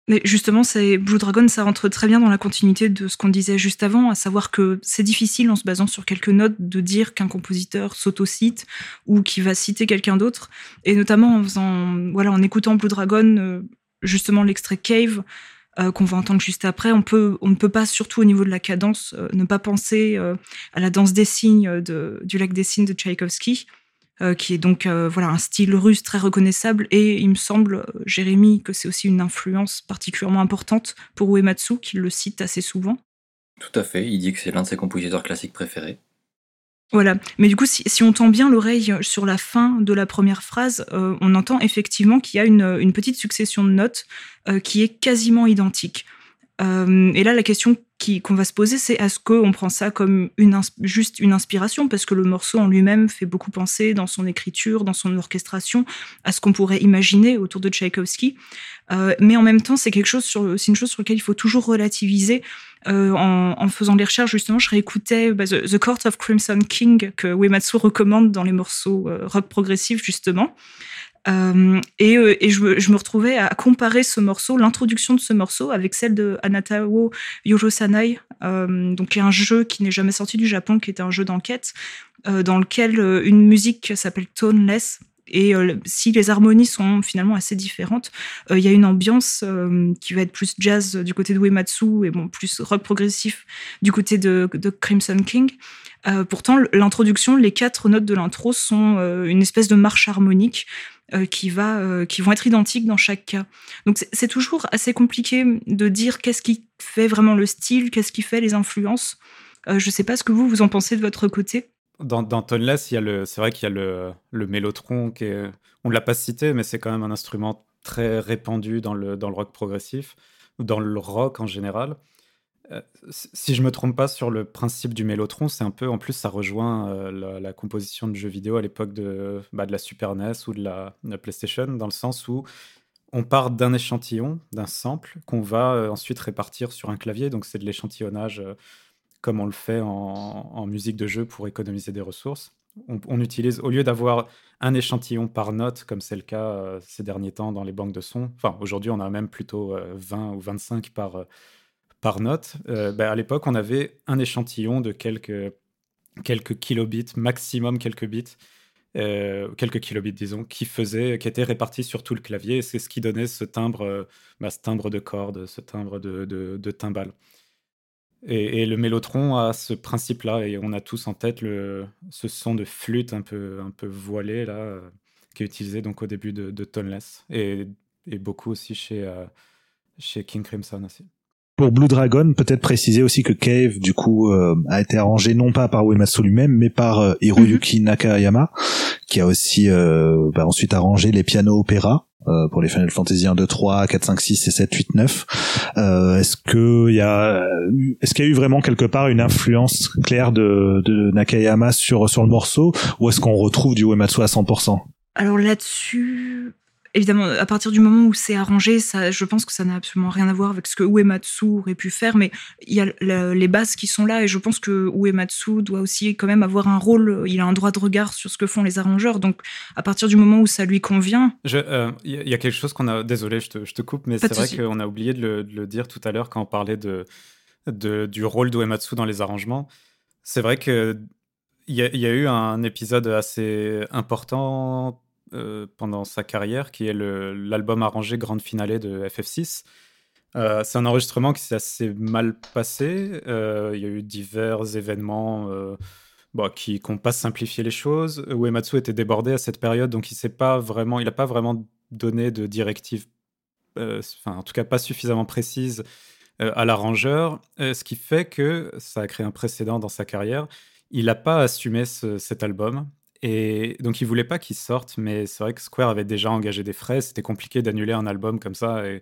Mais justement, c'est Blue Dragon, ça rentre très bien dans la continuité de ce qu'on disait juste avant, à savoir que c'est difficile en se basant sur quelques notes de dire qu'un compositeur s'auto-cite ou qu'il va citer quelqu'un d'autre, et notamment en faisant, voilà, en écoutant Blue Dragon, justement l'extrait Cave euh, qu'on va entendre juste après, on, peut, on ne peut pas, surtout au niveau de la cadence, euh, ne pas penser euh, à la danse des signes du lac des signes de Tchaïkovski, qui est donc voilà un style russe très reconnaissable. Et il me semble, Jérémy, que c'est aussi une influence particulièrement importante pour Uematsu, qui le cite assez souvent. Tout à fait, il dit que c'est l'un de ses compositeurs classiques préférés. Voilà. Mais du coup, si, on tend bien l'oreille sur la fin de la première phrase, euh, on entend effectivement qu'il y a une, petite succession de notes euh, qui est quasiment identique. Euh, et là, la question qu'on va se poser, c'est est-ce qu'on prend ça comme juste une inspiration Parce que le morceau en lui-même fait beaucoup penser dans son écriture, dans son orchestration, à ce qu'on pourrait imaginer autour de Tchaïkovski. mais en même temps, c'est quelque chose c'est une chose sur laquelle il faut toujours relativiser euh, en, faisant des recherches, justement, je réécoutais bah, The, Court of Crimson King que Uematsu recommande dans les morceaux euh, rock progressif, justement. Euh, et, je, me retrouvais à comparer ce morceau, l'introduction de ce morceau, avec celle de Anatao Yorosanai, donc qui est un jeu qui n'est jamais sorti du Japon, qui était un jeu d'enquête, dans lequel une musique s'appelle Toneless et euh, si les harmonies sont finalement assez différentes, euh, il y a une ambiance euh, qui va être plus jazz du côté de Uematsu et bon, plus rock progressif du côté de, Crimson King. pourtant, l'introduction, les quatre notes de l'intro sont une espèce de marche harmonique qui, va, qui vont être identiques dans chaque cas. Donc c'est toujours assez compliqué de dire qu'est-ce qui fait vraiment le style, qu'est-ce qui fait les influences. je ne sais pas ce que vous, vous en pensez de votre côté. Dans, dans Toneless, c'est vrai qu'il y a le, le mélotron, qui on ne l'a pas cité, mais c'est quand même un instrument très répandu dans le, dans le rock progressif, dans le rock en général. Euh, si je me trompe pas sur le principe du mélotron, c'est un peu, en plus, ça rejoint euh, la, composition de jeux vidéo à l'époque de, bah, de la Super NES ou de la, PlayStation, dans le sens où on part d'un échantillon, d'un sample, qu'on va euh, ensuite répartir sur un clavier. Donc c'est de l'échantillonnage comme on le fait en, musique de jeu pour économiser des ressources. On, utilise, au lieu d'avoir un échantillon par note, comme c'est le cas ces derniers temps dans les banques de sons, enfin aujourd'hui on a même plutôt 20 euh, ou 25 par, par note, ben, à l'époque on avait un échantillon de quelques, quelques kilobits, maximum quelques bits, quelques kilobits disons, qui faisait, qui était réparti sur tout le clavier. C'est ce qui donnait ce timbre, bah, ce timbre de corde, ce timbre de, de, timbale. Et, le mélotron a ce principe-là, et on a tous en tête le, ce son de flûte un peu, un peu voilé, là, euh, qui est utilisé donc au début de, de Toneless, et, beaucoup aussi chez, euh, chez King Crimson aussi. Pour Blue Dragon, peut-être préciser aussi que Cave, du coup, euh, a été arrangé non pas par Uematsu lui-même, mais par Hiroyuki mhm. Nakayama, qui a aussi bah, ensuite arrangé les pianos opéra euh, pour les Final Fantasy 1, 2, 3, 4, 5, 6 et 7, 8, 9. Euh, est-ce que il y a, est-ce qu'il y a eu vraiment quelque part une influence claire de, de Nakayama sur sur le morceau, ou est-ce qu'on retrouve du Uematsu à 100% Alors là-dessus, évidemment, à partir du moment où c'est arrangé, ça, je pense que ça n'a absolument rien à voir avec ce que Uematsu aurait pu faire, mais il y a le- les bases qui sont là et je pense que Uematsu doit aussi quand même avoir un rôle, il a un droit de regard sur ce que font les arrangeurs, donc à partir du moment où ça lui convient, Je- euh, Il y, a- il quelque chose qu'on a. Désolé, je te, je te coupe, mais c'est vrai qu'on a oublié de le, de le dire tout à l'heure quand on parlait de, de- du rôle d'Uematsu dans les arrangements. C'est vrai que il y, il y a eu un épisode assez important euh, pendant sa carrière qui est l'album arrangé grande finale de FF6. Euh, c'est un enregistrement qui s'est assez mal passé. Euh, il y a eu divers événements bon, qui n'ont pas simplifié les choses. Uematsu était débordé à cette période, donc il n'a pas vraiment, pas vraiment donné de directives, euh, enfin en tout cas pas suffisamment précises euh, à l'arrangeur, ce qui fait que ça a créé un précédent dans sa carrière. Il n'a pas assumé ce- cet album. Et donc, il voulait pas qu'il sorte, mais c'est vrai que Square avait déjà engagé des frais. C'était compliqué d'annuler un album comme ça. Et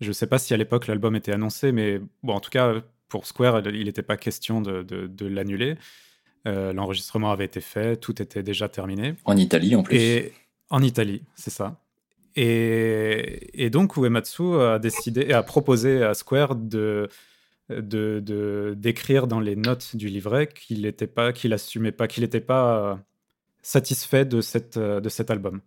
je sais pas si à l'époque l'album était annoncé, mais bon, en tout cas, pour Square, il n'était pas question de, de- de l'annuler. Euh, L'enregistrement avait été fait, tout était déjà terminé. En Italie, en plus. Et en Italie, c'est ça. Et, et donc Uematsu a décidé et a proposé à Square de d'écrire dans les notes du livret qu'il n'était pas qu'il assumait pas qu'il n'était pas satisfait de cette euh, de cet album.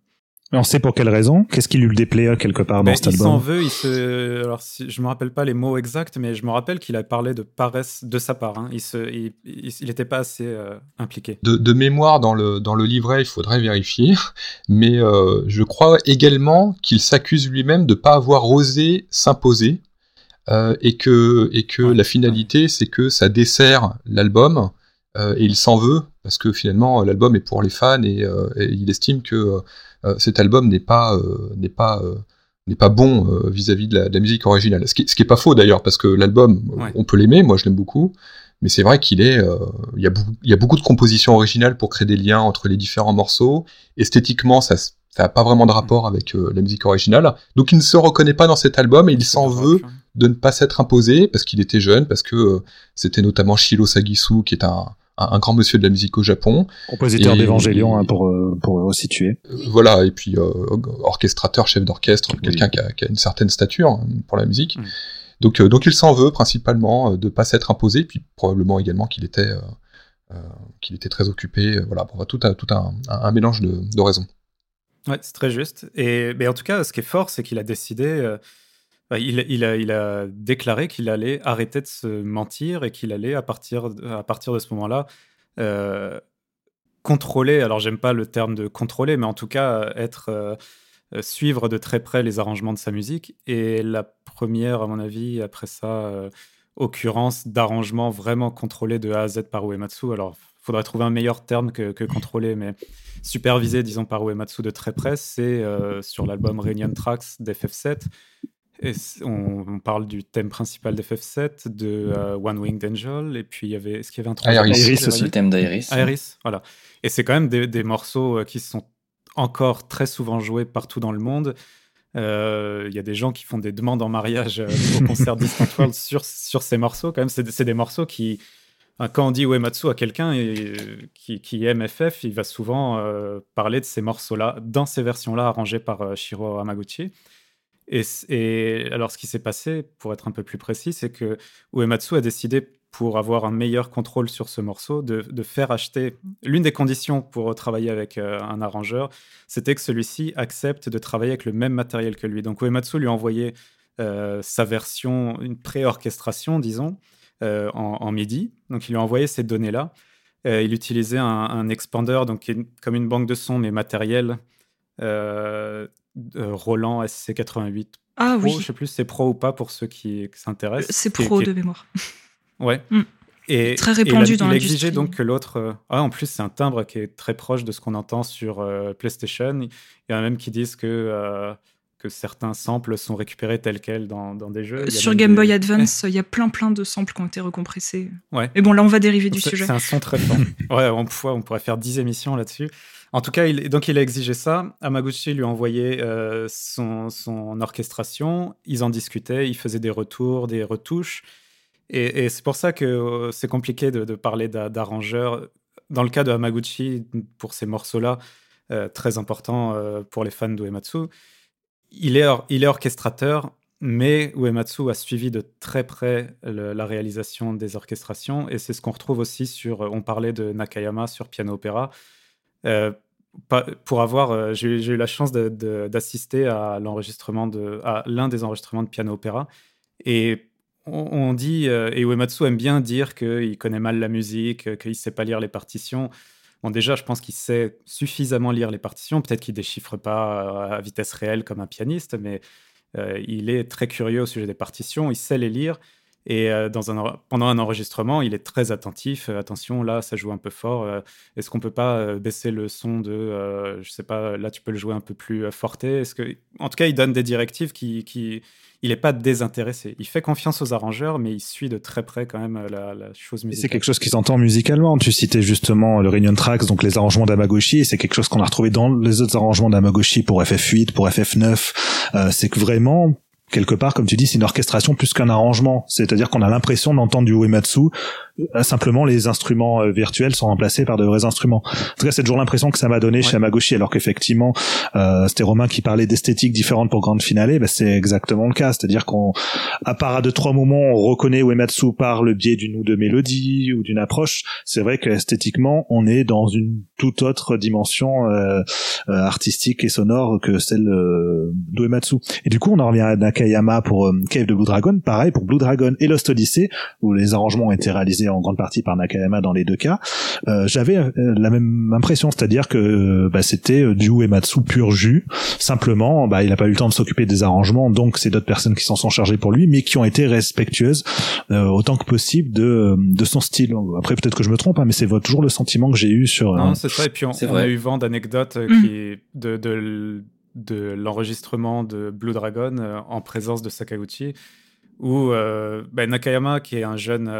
Mais on sait pour quelle raison Qu'est-ce qui lui déplaît euh, quelque part dans cet il s'en album veut, il se alors si, je me rappelle pas les mots exacts mais je me rappelle qu'il a parlé de paresse de sa part hein. il se il, il, il était pas assez euh, impliqué. De, de mémoire dans le, dans le livret, il faudrait vérifier, mais euh, je crois également qu'il s'accuse lui-même de pas avoir osé s'imposer euh, et que, et que Ouais. la finalité, c'est que ça dessert l'album euh, et il s'en veut parce que finalement l'album est pour les fans et, euh, et il estime que euh, cet album n'est pas euh, n'est pas euh, n'est pas bon euh, vis-à-vis de, la, de la musique originale. Ce qui, ce qui est pas faux d'ailleurs parce que l'album, euh, Ouais. on peut l'aimer, moi je l'aime beaucoup, mais c'est vrai qu'il est, euh, il y a il y a beaucoup de compositions originales pour créer des liens entre les différents morceaux. Esthétiquement, ça, ça a pas vraiment de rapport avec euh, la musique originale. Donc il ne se reconnaît pas dans cet album et il s'en veut de ne pas s'être imposé parce qu'il était jeune, parce que euh, c'était notamment Shiro Sagisu qui est un, un, un grand monsieur de la musique au Japon. Compositeur d'Evangélion hein, pour euh, pour resituer. Euh, voilà, et puis euh, orchestrateur, chef d'orchestre, Oui. quelqu'un qui a, qui a une certaine stature hein, pour la musique. Mm. Donc, euh, donc il s'en veut principalement euh, de pas s'être imposé, puis probablement également qu'il était, euh, euh, qu'il était très occupé. euh, voilà, pour tout un, tout un, un, un mélange de, de raisons. Ouais, c'est très juste. Et mais en tout cas, ce qui est fort, c'est qu'il a décidé, euh, il, il a, il déclaré qu'il allait arrêter de se mentir et qu'il allait, à partir, à partir de ce moment-là, euh, contrôler, alors j'aime pas le terme de contrôler, mais en tout cas, être, euh, euh, suivre de très près les arrangements de sa musique. Et la première, à mon avis, après ça, euh, occurrence d'arrangement vraiment contrôlé de A à Z par Uematsu. Alors, faudrait trouver un meilleur terme que, que contrôler, mais supervisé, disons, par Uematsu de très près, c'est euh, sur l'album Reunion Tracks d'FF7. Et on, on parle du thème principal d'FF7, de euh, One Winged Angel, et puis il y avait. Est-ce qu'il y avait un troisième Iris. aussi. Le thème d'Aeris. Iris, voilà. Et c'est quand même des, des morceaux euh, qui sont encore très souvent joués partout dans le monde. Euh, Il y a des gens qui font des demandes en mariage euh, au concert Distant World sur, sur ces morceaux. Quand même, c'est des morceaux qui, quand on dit Uematsu à quelqu'un et, qui, qui aime FF, il va souvent euh, parler de ces morceaux-là, dans ces versions-là arrangées par euh, Shiro Hamaguchi. Et, alors, ce qui s'est passé, pour être un peu plus précis, c'est que Uematsu a décidé, pour avoir un meilleur contrôle sur ce morceau, de, faire acheter. L'une des conditions pour travailler avec euh, un arrangeur, c'était que celui-ci accepte de travailler avec le même matériel que lui. Donc Uematsu lui a envoyé euh, sa version, une pré-orchestration, disons, euh, en, MIDI. Donc il lui a envoyé ces données-là. Il utilisait un, un expander, donc comme une banque de sons, mais matériel. Roland SC88 Ah Pro, oui, je sais plus si c'est pro ou pas pour ceux qui, qui s'intéressent. c'est Qui est- pro qui de mémoire. Ouais. Mm. Et, Très et répandu il a- dans Il exigé donc que l'autre. euh, ah, en plus, c'est un timbre qui est très proche de ce qu'on entend sur euh, PlayStation. Il y en a même qui disent que, euh, que certains samples sont récupérés tels quels dans, dans des jeux. Sur Game des- Boy Advance, il y a plein plein de samples qui ont été recompressés. Ouais. Mais bon, là, on va dériver du C'est sujet. c'est un son très fort. ouais, on, on pourrait faire 10 émissions là-dessus. En tout cas, il, donc il a exigé ça. Amaguchi lui a envoyé euh, son, orchestration. Ils en discutaient, ils faisaient des retours, des retouches. Et, c'est pour ça que euh, c'est compliqué de, parler d'a- d'arrangeur. Dans le cas de Hamaguchi, pour ces morceaux-là, euh, très important pour les fans d'Uematsu, il est, il est orchestrateur, mais Uematsu a suivi de très près la réalisation des orchestrations, et c'est ce qu'on retrouve aussi sur. On parlait de Nakayama sur Piano Opéra. Euh, pour avoir, euh, j'ai eu la chance d'assister à l'enregistrement de, à l'un des enregistrements de Piano Opéra, et on, dit, euh, et Uematsu aime bien dire qu'il connaît mal la musique, qu'il ne sait pas lire les partitions. Bon, déjà, je pense qu'il sait suffisamment lire les partitions. Peut-être qu'il déchiffre pas à vitesse réelle comme un pianiste, mais il est très curieux au sujet des partitions. Il sait les lire. Et euh, dans un, pendant un enregistrement, il est très attentif. Euh, attention, là, ça joue un peu fort. Est-ce qu'on peut pas baisser le son de, je sais pas, là, tu peux le jouer un peu plus forté Est-ce que, en tout cas, il donne des directives qui, qui, il n'est pas désintéressé. Il fait confiance aux arrangeurs, mais il suit de très près quand même la, chose musicale. C'est quelque chose qui s'entend musicalement. Tu citais justement le Reunion Tracks, donc les arrangements d'Amagoshi, c'est quelque chose qu'on a retrouvé dans les autres arrangements d'Amagoshi pour FF8, pour FF9. Euh, c'est que vraiment, quelque part, comme tu dis, c'est une orchestration plus qu'un arrangement. C'est-à-dire qu'on a l'impression d'entendre du Uematsu simplement les instruments euh, virtuels sont remplacés par de vrais instruments. En tout cas, c'est toujours l'impression que ça m'a donné chez Amagoshi, alors qu'effectivement, euh, c'était Romain qui parlait d'esthétique différente pour Grande Finale, bah, c'est exactement le cas. C'est-à-dire qu'on, à part à deux trois moments, on reconnaît Uematsu par le biais d'une ou deux mélodies ou d'une approche. C'est vrai qu'esthétiquement, on est dans une toute autre dimension euh, euh artistique et sonore que celle d'Uematsu. Et du coup, on en revient à Nakayama pour Cave de Blue Dragon. Pareil pour Blue Dragon et Lost Odyssey, où les arrangements ont été réalisés en grande partie par Nakayama dans les deux cas, euh, j'avais euh, la même impression, c'est-à-dire que bah, c'était euh, du Uematsu pur jus. Simplement, bah, il n'a pas eu le temps de s'occuper des arrangements, donc c'est d'autres personnes qui s'en sont chargées pour lui, mais qui ont été respectueuses autant que possible de, de son style. Après, peut-être que je me trompe, hein, mais c'est toujours le sentiment que j'ai eu sur. Non, c'est ça. Et puis on, a eu vent d'anecdotes mm. qui de, de, de l'enregistrement de Blue Dragon en présence de Sakaguchi où ben, Nakayama, qui est un jeune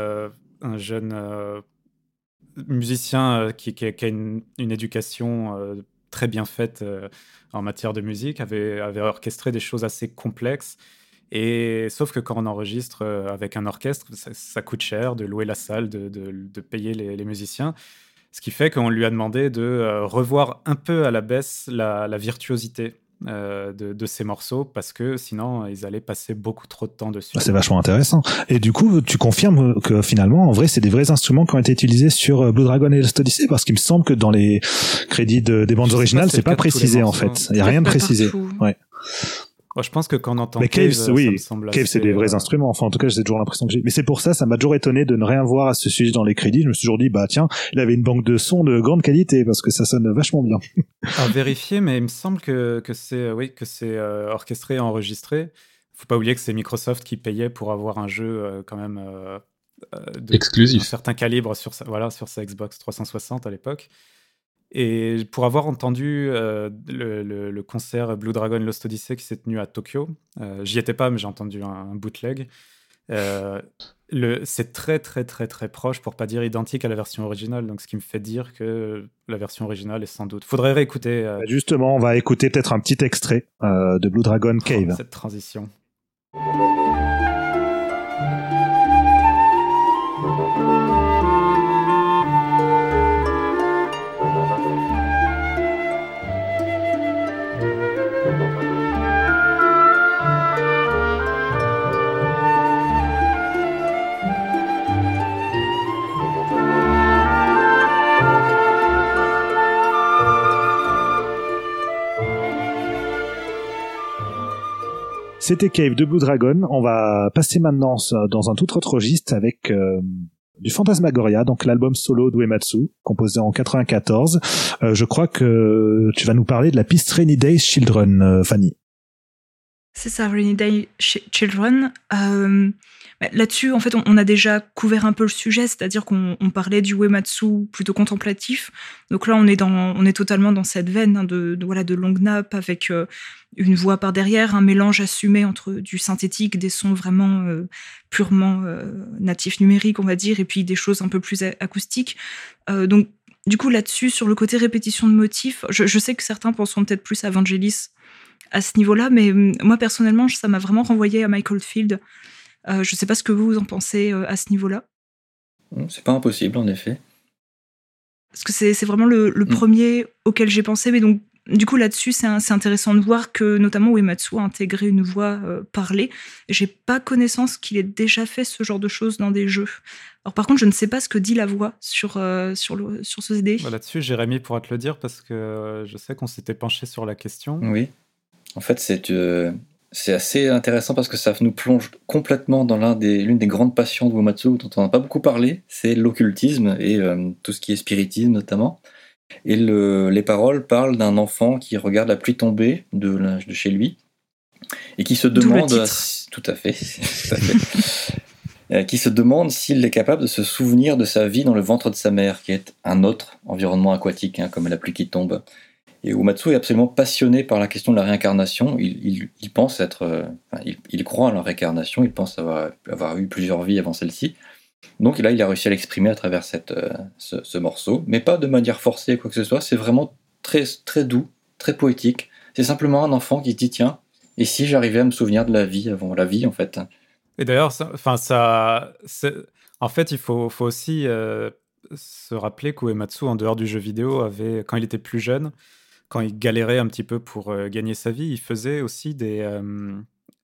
un jeune euh, musicien euh, qui, a une, éducation euh, très bien faite en matière de musique, avait, orchestré des choses assez complexes. Et sauf que quand on enregistre avec un orchestre, ça, coûte cher de louer la salle, de, payer les, musiciens. Ce qui fait qu'on lui a demandé de revoir un peu à la baisse la virtuosité euh, de, ces morceaux parce que sinon ils allaient passer beaucoup trop de temps dessus. Ah, c'est vachement intéressant. Et du coup, tu confirmes que finalement, en vrai, c'est des vrais instruments qui ont été utilisés sur euh, Blue Dragon et Lost Odyssey parce qu'il me semble que dans les crédits des bandes originales, c'est pas, précisé en fait. Il y a rien de précisé. Ouais je pense que quand on entend mais Cave, oui, Cave, c'est des vrais euh, instruments. Enfin, en tout cas, j'ai toujours l'impression que j'ai. Mais c'est pour ça, ça m'a toujours étonné de ne rien voir à ce sujet dans les crédits. Je me suis toujours dit, bah tiens, il avait une banque de sons de grande qualité parce que ça sonne vachement bien. à vérifier, mais il me semble que, que c'est oui que c'est euh, orchestré et enregistré. Faut pas oublier que c'est Microsoft qui payait pour avoir un jeu euh, quand même de, exclusif, certain calibre sur sa voilà sur sa Xbox 360 à l'époque. Et pour avoir entendu euh, le, concert Blue Dragon Lost Odyssey qui s'est tenu à Tokyo, euh, j'y étais pas, mais j'ai entendu un, bootleg. Euh, c'est très très très très proche, pour pas dire identique à la version originale, donc ce qui me fait dire que la version originale est sans doute. Faudrait réécouter. Bah, justement, on va écouter peut-être un petit extrait de Blue Dragon oh, Cave. cette transition. C'était Cave de Blue Dragon. On va passer maintenant dans un tout autre registre avec euh, du Fantasmagoria, donc l'album solo d'Uematsu, composé en 94. Euh, je crois que tu vas nous parler de la piste Rainy Days Children, euh, Fanny. C'est ça, Rainy Day Children. Bah, là-dessus, en fait, on, a déjà couvert un peu le sujet, c'est-à-dire qu'on parlait du Uematsu plutôt contemplatif. Donc là, on est, dans, on est totalement dans cette veine hein, de, voilà, de long nappe avec euh, une voix par derrière, un mélange assumé entre du synthétique, des sons vraiment euh, purement euh, natifs numériques, on va dire, et puis des choses un peu plus acoustiques. donc, du coup, là-dessus, sur le côté répétition de motifs, je, je sais que certains penseront peut-être plus à Vangelis à ce niveau-là, mais hum, moi, personnellement, ça m'a vraiment renvoyé à Michael Field. Euh, je ne sais pas ce que vous en pensez euh, à ce niveau-là. C'est pas impossible, en effet. Parce que c'est vraiment le, mm. premier auquel j'ai pensé, mais donc du coup, là-dessus, c'est c'est intéressant de voir que notamment Uematsu a intégré une voix euh, parlée. J'ai pas connaissance qu'il ait déjà fait ce genre de choses dans des jeux. Alors par contre, je ne sais pas ce que dit la voix sur, euh, sur, le, sur ce CD. Bah, Là-dessus, Jérémy pourra te le dire parce que euh, je sais qu'on s'était penché sur la question. Oui. En fait, c'est euh, c'est assez intéressant parce que ça nous plonge complètement dans l'un des l'une des grandes passions de Uematsu dont on n'a pas beaucoup parlé, c'est l'occultisme et euh, tout ce qui est spiritisme notamment. Et le- les paroles parlent d'un enfant qui regarde la pluie tomber de, de chez lui et qui se demande, tout à fait, tout à fait. Euh, qui se demande s'il est capable de se souvenir de sa vie dans le ventre de sa mère, qui est un autre environnement aquatique, hein, comme la pluie qui tombe. Et Uematsu est absolument passionné par la question de la réincarnation. Il, il- il pense être, euh, il, il croit en la réincarnation. Il pense avoir, avoir eu plusieurs vies avant celle-ci. Donc là, il a réussi à l'exprimer à travers cette, euh, ce, ce morceau, mais pas de manière forcée quoi que ce soit. C'est vraiment très, très doux, très poétique. C'est simplement un enfant qui se dit tiens, et si j'arrivais à me souvenir de la vie avant la vie en fait? Et d'ailleurs, ça- en fait, il faut, faut aussi euh, se rappeler qu'Uematsu, en dehors du jeu vidéo, avait, quand il était plus jeune, quand il galérait un petit peu pour euh, gagner sa vie, il faisait aussi des,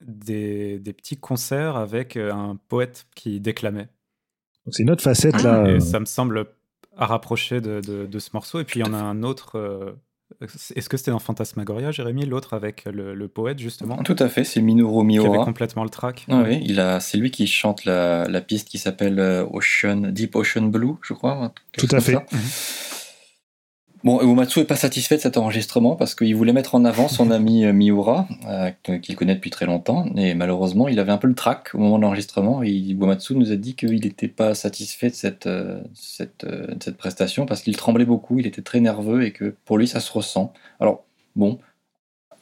des, petits concerts avec un poète qui déclamait. Donc, C'est une autre facette Ah. là. Et euh, ça me semble à rapprocher de, de- de ce morceau. Et puis il y en a un autre. euh, Est-ce que c'était dans Fantasmagoria, Jérémy L'autre avec le, le poète, justement, Tout à fait, c'est Minoru qui avait Miura. complètement le track. Ah oui, il a, c'est lui qui chante la, la piste qui s'appelle euh, Ocean, Deep Ocean Blue, je crois. Tout à fait. Bon, Uematsu est pas satisfait de cet enregistrement parce qu'il voulait mettre en avant son ami euh, Miura, euh, qu'il connaît depuis très longtemps, et malheureusement, il avait un peu le trac au moment de l'enregistrement. et Uematsu nous a dit qu'il n'était pas satisfait de cette, euh, cette, euh, de cette prestation parce qu'il tremblait beaucoup, il était très nerveux et que pour lui, ça se ressent. Alors, bon,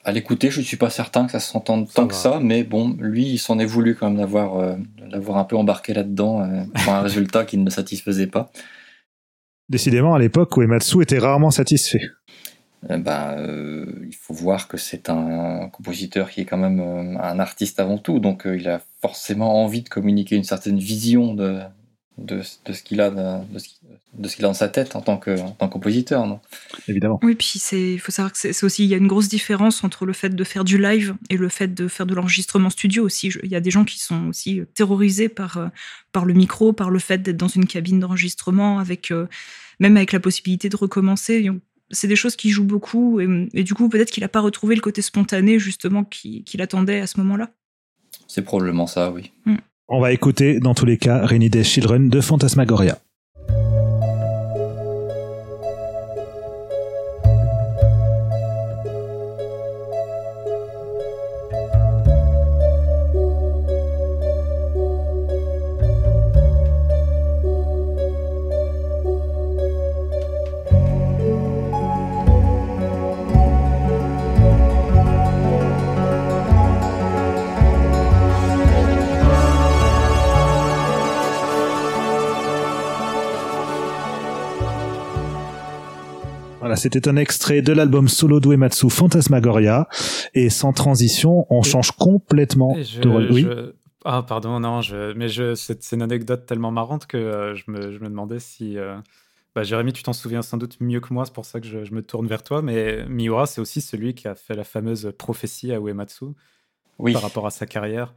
à l'écouter, je ne suis pas certain que ça s'entende tant va. que ça, mais bon, lui, il s'en est voulu quand même d'avoir un peu embarqué là-dedans pour un résultat qui ne le satisfaisait pas. Décidément, à l'époque, Uematsu était rarement satisfait. Euh, ben, euh, il faut voir que c'est un compositeur qui est quand même euh, un artiste avant tout, donc euh, il a forcément envie de communiquer une certaine vision de, de, de ce qu'il a, de, de ce qui- de ce qu'il a dans sa tête en tant que, en tant. Non? Évidemment. Oui, puis c'est, il faut savoir que c'est aussi, il y a une grosse différence entre le fait de faire du live et le fait de faire de l'enregistrement studio aussi. Il y a des gens qui sont aussi terrorisés par, euh, par le micro, par le fait d'être dans une cabine d'enregistrement avec, euh, même avec la possibilité de recommencer. C'est des choses qui jouent beaucoup et, et du coup, peut-être qu'il n'a pas retrouvé le côté spontané justement qui- qu'il attendait à ce moment-là. C'est probablement ça, oui. On va écouter, dans tous les cas, Rainy Day Children de Phantasmagoria. Voilà, c'était un extrait de l'album solo d'Uematsu Phantasmagoria. Et sans transition, on Et- change complètement je- de rôle. Oui. je- Ah, pardon, non, je... mais je... c'est c'est une anecdote tellement marrante que euh, je, me... je me demandais si. euh, Bah, Jérémy, tu t'en souviens sans doute mieux que moi, c'est pour ça que je, je me tourne vers toi. Mais Miura, c'est aussi celui qui a fait la fameuse prophétie à Uematsu Oui. par rapport à sa carrière.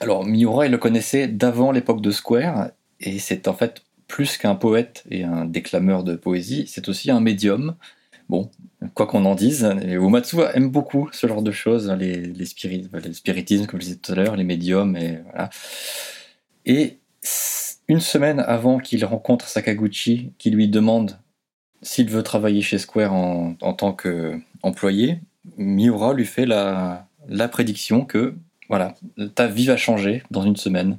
Alors, Miura, il le connaissait d'avant l'époque de Square, et c'est en fait plus qu'un poète et un déclameur de poésie, c'est aussi un médium. Bon, quoi qu'on en dise, et Uematsu aime beaucoup ce genre de choses, les, les, spiri- les spiritismes, comme je disais tout à l'heure, les médiums, et voilà. Et une semaine avant qu'il rencontre Sakaguchi, qui lui demande s'il veut travailler chez Square en, en tant qu'employé, Miura lui fait la, la prédiction que voilà, ta vie va changer dans une semaine.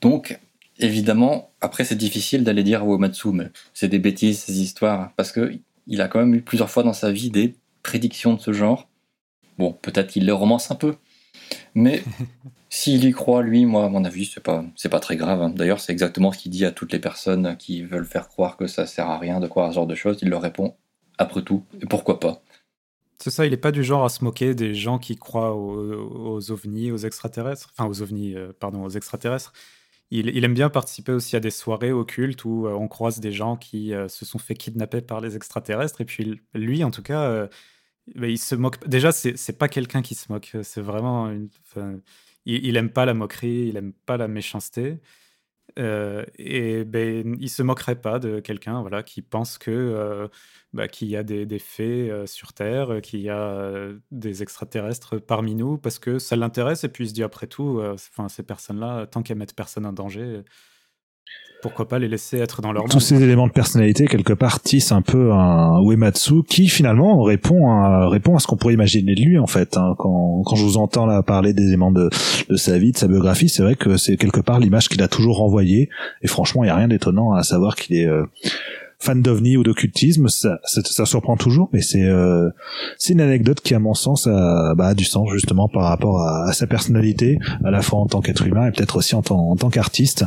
Donc, évidemment, après, c'est difficile d'aller dire à Uematsu, mais c'est des bêtises, ces histoires, parce que il a quand même eu plusieurs fois dans sa vie des prédictions de ce genre. Bon, peut-être qu'il les romance un peu, mais s'il y croit, lui, moi, à mon avis, c'est pas, c'est pas très grave. hein. D'ailleurs, c'est exactement ce qu'il dit à toutes les personnes qui veulent faire croire que ça sert à rien de croire à ce genre de choses. Il leur répond, après tout, et pourquoi pas? C'est ça, il n'est pas du genre à se moquer des gens qui croient aux, aux ovnis, aux extraterrestres. Enfin, aux ovnis, euh, pardon, aux extraterrestres. Il, aime bien participer aussi à des soirées occultes où euh, on croise des gens qui euh, se sont fait kidnapper par les extraterrestres. Et puis lui, en tout cas, euh, il se moque. Déjà, c'est pas quelqu'un qui se moque. C'est vraiment il, il aime pas la moquerie, il aime pas la méchanceté. Euh, et ben, il se moquerait pas de quelqu'un voilà, qui pense que euh, bah, qu'il y a des, des faits euh, sur Terre, qu'il y a des extraterrestres parmi nous, parce que ça l'intéresse, et puis il se dit après tout, enfin ces personnes-là, tant qu'elles mettent personne en danger, pourquoi pas les laisser être dans leur monde Tous ces éléments de personnalité, quelque part, tissent un peu un Uematsu qui, finalement, répond à, répond à ce qu'on pourrait imaginer de lui, en fait. Hein. Quand, quand je vous entends là parler des éléments de, de sa vie, de sa biographie, c'est vrai que c'est quelque part l'image qu'il a toujours renvoyée. Et franchement, il n'y a rien d'étonnant à savoir qu'il est... Euh, fan d'ovni ou d'occultisme, ça, ça, ça, surprend toujours, mais c'est euh, c'est une anecdote qui, à mon sens, a, bah, a du sens justement par rapport à, à, sa personnalité, à la fois en tant qu'être humain et peut-être aussi en tant, en tant qu'artiste.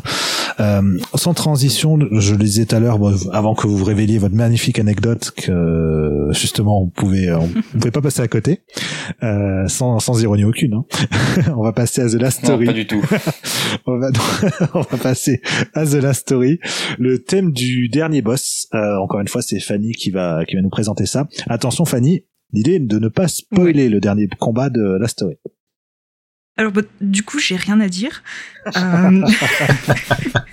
Euh, sans transition, je le disais tout à l'heure, avant que vous vous révéliez votre magnifique anecdote, que justement on pouvait, on, pouvait pas passer à côté, euh, sans, sans ironie aucune. Hein. on va passer à The Last Story. Non, pas du tout. on, va, on va passer à The Last Story, le thème du dernier boss euh, encore une fois, c'est Fanny qui va qui va nous présenter ça. Attention, Fanny, l'idée est de ne pas spoiler le dernier combat de la story. Alors, bah, du coup, j'ai rien à dire. Euh,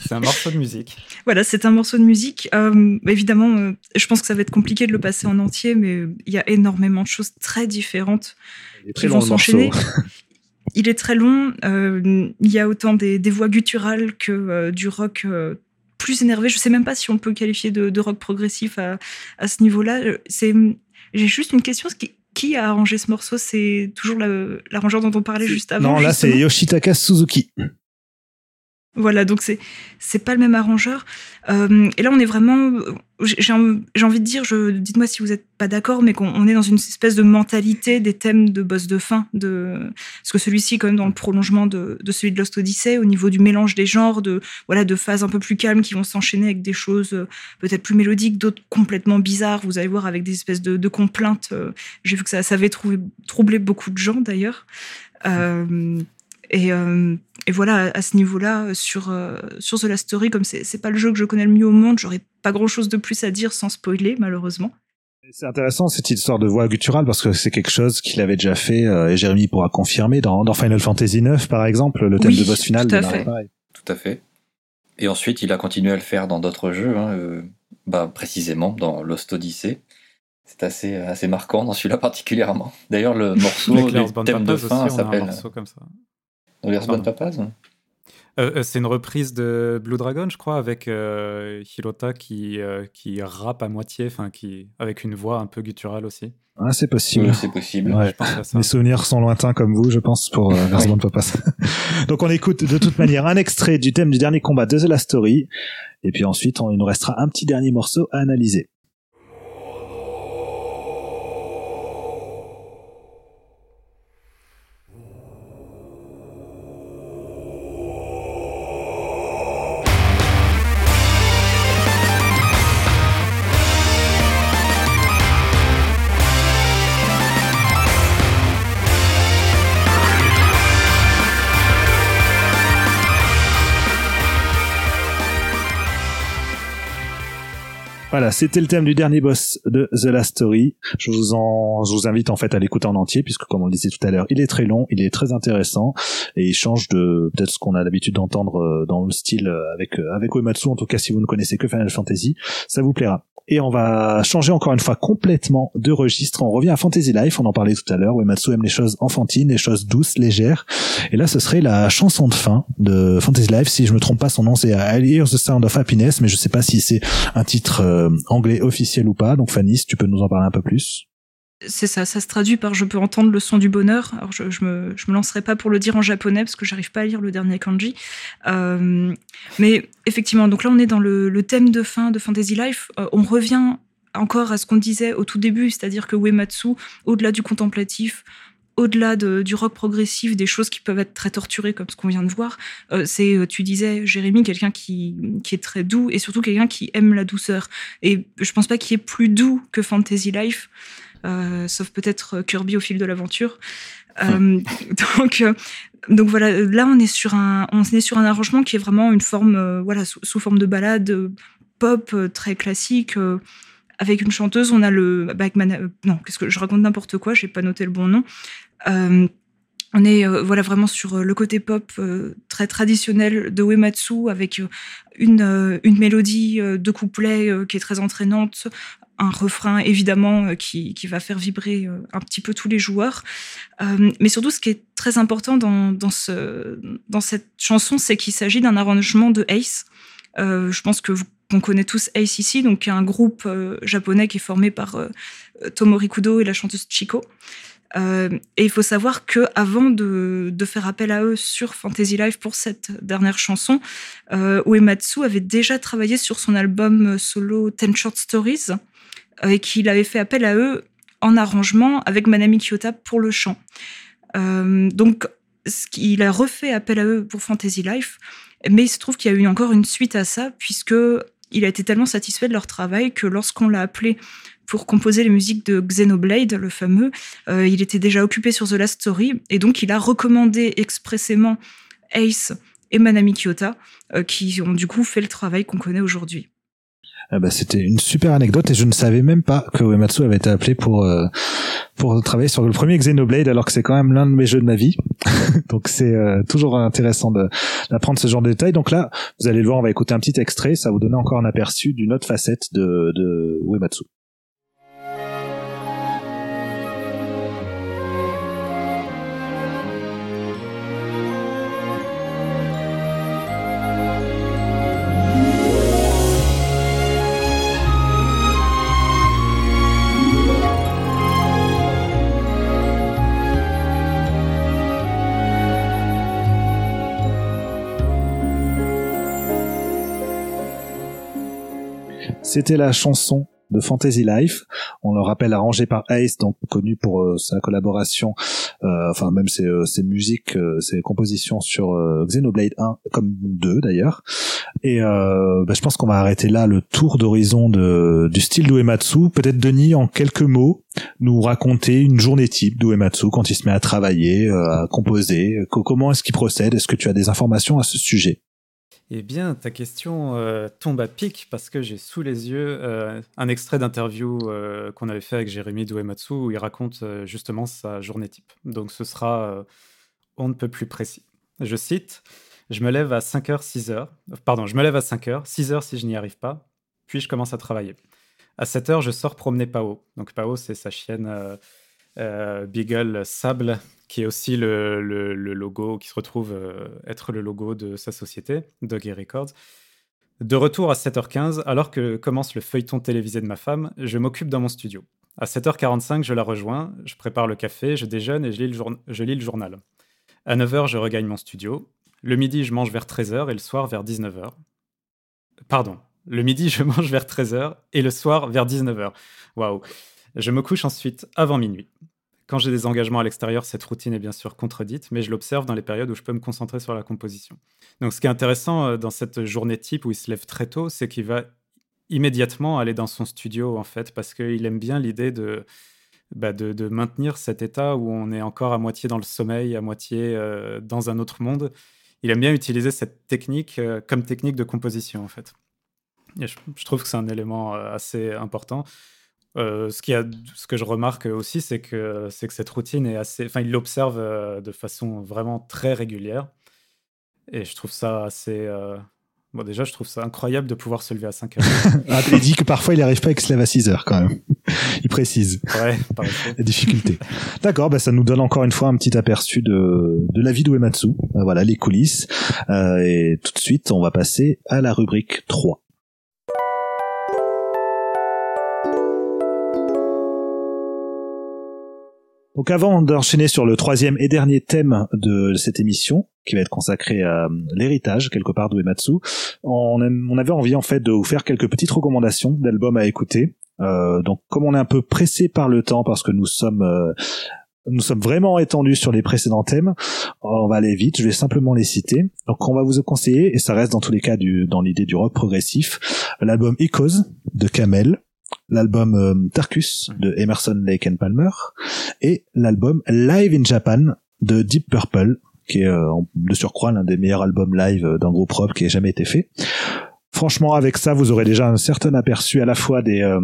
c'est un morceau de musique. Voilà, c'est un morceau de musique. Euh, évidemment, je pense que ça va être compliqué de le passer en entier, mais il y a énormément de choses très différentes qui vont s'enchaîner. il est très long. il y a autant des, des voix gutturales que du rock plus énervé. Je sais même pas si on peut qualifier de, rock progressif à, à ce niveau-là. C'est, j'ai juste une question. Qui, qui a arrangé ce morceau? C'est toujours l'arrangeur dont on parlait juste avant. Non, là c'est Yoshitaka Suzuki. Voilà, donc c'est c'est pas le même arrangeur. Euh, et là, on est vraiment, j'ai envie de dire, dites-moi si vous n'êtes pas d'accord, mais qu'on est dans une espèce de mentalité des thèmes de boss de fin, de parce que celui-ci, quand même, dans le prolongement de, celui de Lost Odyssey, au niveau du mélange des genres, de voilà, de phases un peu plus calmes qui vont s'enchaîner avec des choses euh, peut-être plus mélodiques, d'autres complètement bizarres. Vous allez voir avec des espèces de, complaintes. Euh, j'ai vu que ça, avait troublé beaucoup de gens d'ailleurs. Et, et, voilà, à ce niveau-là, sur, euh, sur The Last Story, comme c'est pas le jeu que je connais le mieux au monde, j'aurais pas grand-chose de plus à dire sans spoiler, malheureusement. C'est intéressant cette histoire de voix gutturale parce que c'est quelque chose qu'il avait déjà fait euh, et Jérémy pourra confirmer dans, dans, Final Fantasy IX par exemple, le thème de boss final. Tout à fait. Tout à fait. Et ensuite, il a continué à le faire dans d'autres jeux, hein, euh, bah, précisément dans Lost Odyssey. C'est assez, assez marquant dans celui-là particulièrement. D'ailleurs, le morceau, le thème de fin s'appelle. Dans les Papas euh, euh, c'est une reprise de Blue Dragon, je crois, avec euh, Hirota qui, euh, qui rappe à moitié, enfin qui avec une voix un peu gutturale aussi. Ah, c'est possible. c'est possible. Ouais. Mes souvenirs sont lointains comme vous, je pense, pour euh, oui. Papas. Donc on écoute de toute manière un extrait du thème du dernier combat de The Last Story, et puis ensuite on, il nous restera un petit dernier morceau à analyser. Voilà, c'était le thème du dernier boss de The Last Story. Je vous en, je vous invite en fait à l'écouter en entier puisque comme on le disait tout à l'heure, il est très long, il est très intéressant et il change de peut-être ce qu'on a l'habitude d'entendre euh, dans le style euh, avec euh, avec Uematsu. En tout cas, si vous ne connaissez que Final Fantasy, ça vous plaira. Et on va changer encore une fois complètement de registre. On revient à Fantasy Life, on en parlait tout à l'heure. Uematsu aime les choses enfantines, les choses douces, légères. Et là, ce serait la chanson de fin de Fantasy Life. Si je me trompe pas, son nom c'est I Hear the Sound of Happiness, mais je sais pas si c'est un titre anglais officiel ou pas. Donc Fanny, si tu peux nous en parler un peu plus. C'est ça, ça se traduit par je peux entendre le son du bonheur. Alors je, je me je me lancerai pas pour le dire en japonais parce que j'arrive pas à lire le dernier kanji. Euh, mais effectivement, donc là on est dans le, le thème de fin de Fantasy Life. Euh, on revient encore à ce qu'on disait au tout début, c'est-à-dire que Uematsu, au-delà du contemplatif, au-delà de, du rock progressif, des choses qui peuvent être très torturées comme ce qu'on vient de voir, euh, c'est, tu disais, Jérémy, quelqu'un qui, qui est très doux et surtout quelqu'un qui aime la douceur. Et je pense pas qu'il ait plus doux que Fantasy Life. Euh, sauf peut-être Kirby au fil de l'aventure. Euh, donc, euh, donc voilà, là on est sur un, on est sur un arrangement qui est vraiment une forme, euh, voilà, sous, sous, forme de balade pop très classique, avec une chanteuse. On a le avec Mana- euh, non, qu'est-ce que je raconte n'importe quoi, j'ai pas noté le bon nom. Euh, on est euh, voilà vraiment sur euh, le côté pop très traditionnel de Uematsu avec une une mélodie de couplet qui est très entraînante, un refrain évidemment qui qui va faire vibrer un petit peu tous les joueurs. Mais surtout, ce qui est très important dans dans ce dans cette chanson, c'est qu'il s'agit d'un arrangement de Ace. Je pense que vous qu'on connaît tous Ace ici, donc un groupe japonais qui est formé par euh, Tomori Kudo et la chanteuse Chiko. Euh, et il faut savoir que avant de, faire appel à eux sur Fantasy Life pour cette dernière chanson, euh, Uematsu avait déjà travaillé sur son album solo Ten Short Stories euh, et qu'il avait fait appel à eux en arrangement avec Manami Kiyota pour le chant. Euh, donc, qu'il a refait appel à eux pour Fantasy Life, mais il se trouve qu'il y a eu encore une suite à ça, puisque il a été tellement satisfait de leur travail que lorsqu'on l'a appelé pour composer les musiques de Xenoblade, le fameux, euh, il était déjà occupé sur The Last Story, et donc il a recommandé expressément Ace et Manami Kiyota, euh, qui ont du coup fait le travail qu'on connaît aujourd'hui. Ah bah, c'était une super anecdote et je ne savais même pas que Uematsu avait été appelé pour euh, pour travailler sur le premier Xenoblade alors que c'est quand même l'un de mes jeux de ma vie. Donc c'est euh, toujours intéressant d'apprendre ce genre de détails. Donc là, vous allez le voir, on va écouter un petit extrait, ça vous donner encore un aperçu d'une autre facette de, de Uematsu. C'était la chanson de Fantasy Life. On le rappelle arrangée par Ace, donc connu pour euh, sa collaboration, euh, enfin même ses, euh, musiques, euh, ses compositions sur Xenoblade 1, comme 2 d'ailleurs. Et bah, je pense qu'on va arrêter là le tour d'horizon du style d'Uematsu. Peut-être Denis, en quelques mots, nous raconter une journée type d'Uematsu quand il se met à travailler, à composer. Co- comment est-ce qu'il procède? Est-ce que tu as des informations à ce sujet? Eh bien, ta question euh, tombe à pic parce que j'ai sous les yeux euh, un extrait d'interview euh, qu'on avait fait avec Jérémy Douematsu où il raconte justement sa journée type. Donc ce sera on ne peut plus précis. Je cite Je me lève à 5h, 6h. Pardon, je me lève à 5h, 6h si je n'y arrive pas, puis je commence à travailler. À 7h, je sors promener Pao. Donc Pao, c'est sa chienne Beagle Sable qui est aussi le, logo, qui se retrouve euh, être le logo de sa société, Doggy Records. De retour à 7h15, alors que commence le feuilleton télévisé de ma femme, je m'occupe dans mon studio. À 7h45, je la rejoins, je prépare le café, je déjeune et je lis le, je lis le journal. À 9h, je regagne mon studio. Le midi, je mange vers 13h et le soir vers 19h. Pardon. Le midi, je mange vers 13h et le soir vers 19h. Waouh. Je me couche ensuite avant minuit. Quand j'ai des engagements à l'extérieur, cette routine est bien sûr contredite, mais je l'observe dans les périodes où je peux me concentrer sur la composition. Donc ce qui est intéressant euh, dans cette journée type où il se lève très tôt, c'est qu'il va immédiatement aller dans son studio, en fait, parce qu'il aime bien l'idée de, bah, de, maintenir cet état où on est encore à moitié dans le sommeil, à moitié euh, dans un autre monde. Il aime bien utiliser cette technique euh, comme technique de composition, en fait. Je, trouve que c'est un élément assez important. Euh, ce, qui a, ce que je remarque aussi, c'est que, c'est que cette routine est assez. Enfin, il l'observe euh, de façon vraiment très régulière. Et je trouve ça assez. euh, Bon, déjà, je trouve ça incroyable de pouvoir se lever à 5 heures. Ah, il dit que parfois il n'arrive pas avec se lève à 6 heures quand même. Il précise ouais, par la difficulté. D'accord, bah ça nous donne encore une fois un petit aperçu de, de la vie d'Uematsu. Voilà, les coulisses. Et tout de suite, on va passer à la rubrique 3. Donc avant d'enchaîner sur le troisième et dernier thème de cette émission, qui va être consacré à euh, l'héritage quelque part d'Uematsu, on, on avait envie en fait de vous faire quelques petites recommandations d'albums à écouter. Euh, donc comme on est un peu pressé par le temps parce que nous sommes euh, nous sommes vraiment étendus sur les précédents thèmes, on va aller vite, je vais simplement les citer. Donc on va vous conseiller, et ça reste dans tous les cas du, dans l'idée du rock progressif, l'album Echoes de Camel, l'album euh, Tarkus de Emerson Lake and Palmer, et l'album Live in Japan de Deep Purple, qui est euh, de surcroît l'un des meilleurs albums live euh, d'un groupe rock qui ait jamais été fait. Franchement, avec ça, vous aurez déjà un certain aperçu à la fois des, euh,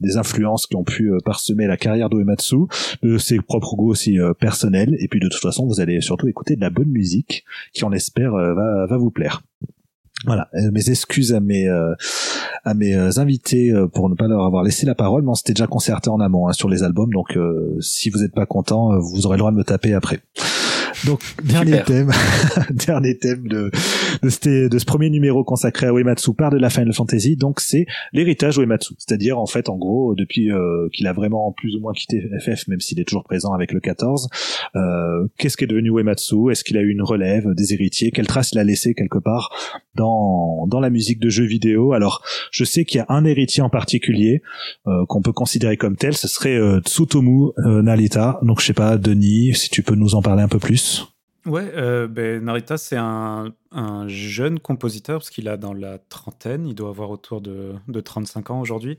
des influences qui ont pu euh, parsemer la carrière d'Uematsu, de ses propres goûts aussi euh, personnels, et puis de toute façon, vous allez surtout écouter de la bonne musique qui, on espère, euh, va, va vous plaire. Voilà, euh, mes excuses à mes euh, à mes euh, invités euh, pour ne pas leur avoir laissé la parole, mais on s'était déjà concerté en amont hein, sur les albums, donc euh, si vous n'êtes pas content, vous aurez le droit de me taper après. Donc dernier Super. thème, dernier thème de de, ce- de ce premier numéro consacré à Uematsu par de la Final Fantasy, donc c'est l'héritage Uematsu, c'est-à-dire en fait en gros depuis euh, qu'il a vraiment plus ou moins quitté FF, même s'il est toujours présent avec le 14, euh, qu'est-ce qui est devenu Uematsu? Est-ce qu'il a eu une relève, des héritiers? Quelle trace il a laissé quelque part dans dans la musique de jeux vidéo? Alors je sais qu'il y a un héritier en particulier euh, qu'on peut considérer comme tel, ce serait Tsutomu Narita. Donc je sais pas, Denis, si tu peux nous en parler un peu plus. Ouais, euh, ben, Narita, c'est un, un jeune compositeur, parce qu'il a dans la trentaine, il doit avoir autour de, de 35 ans aujourd'hui.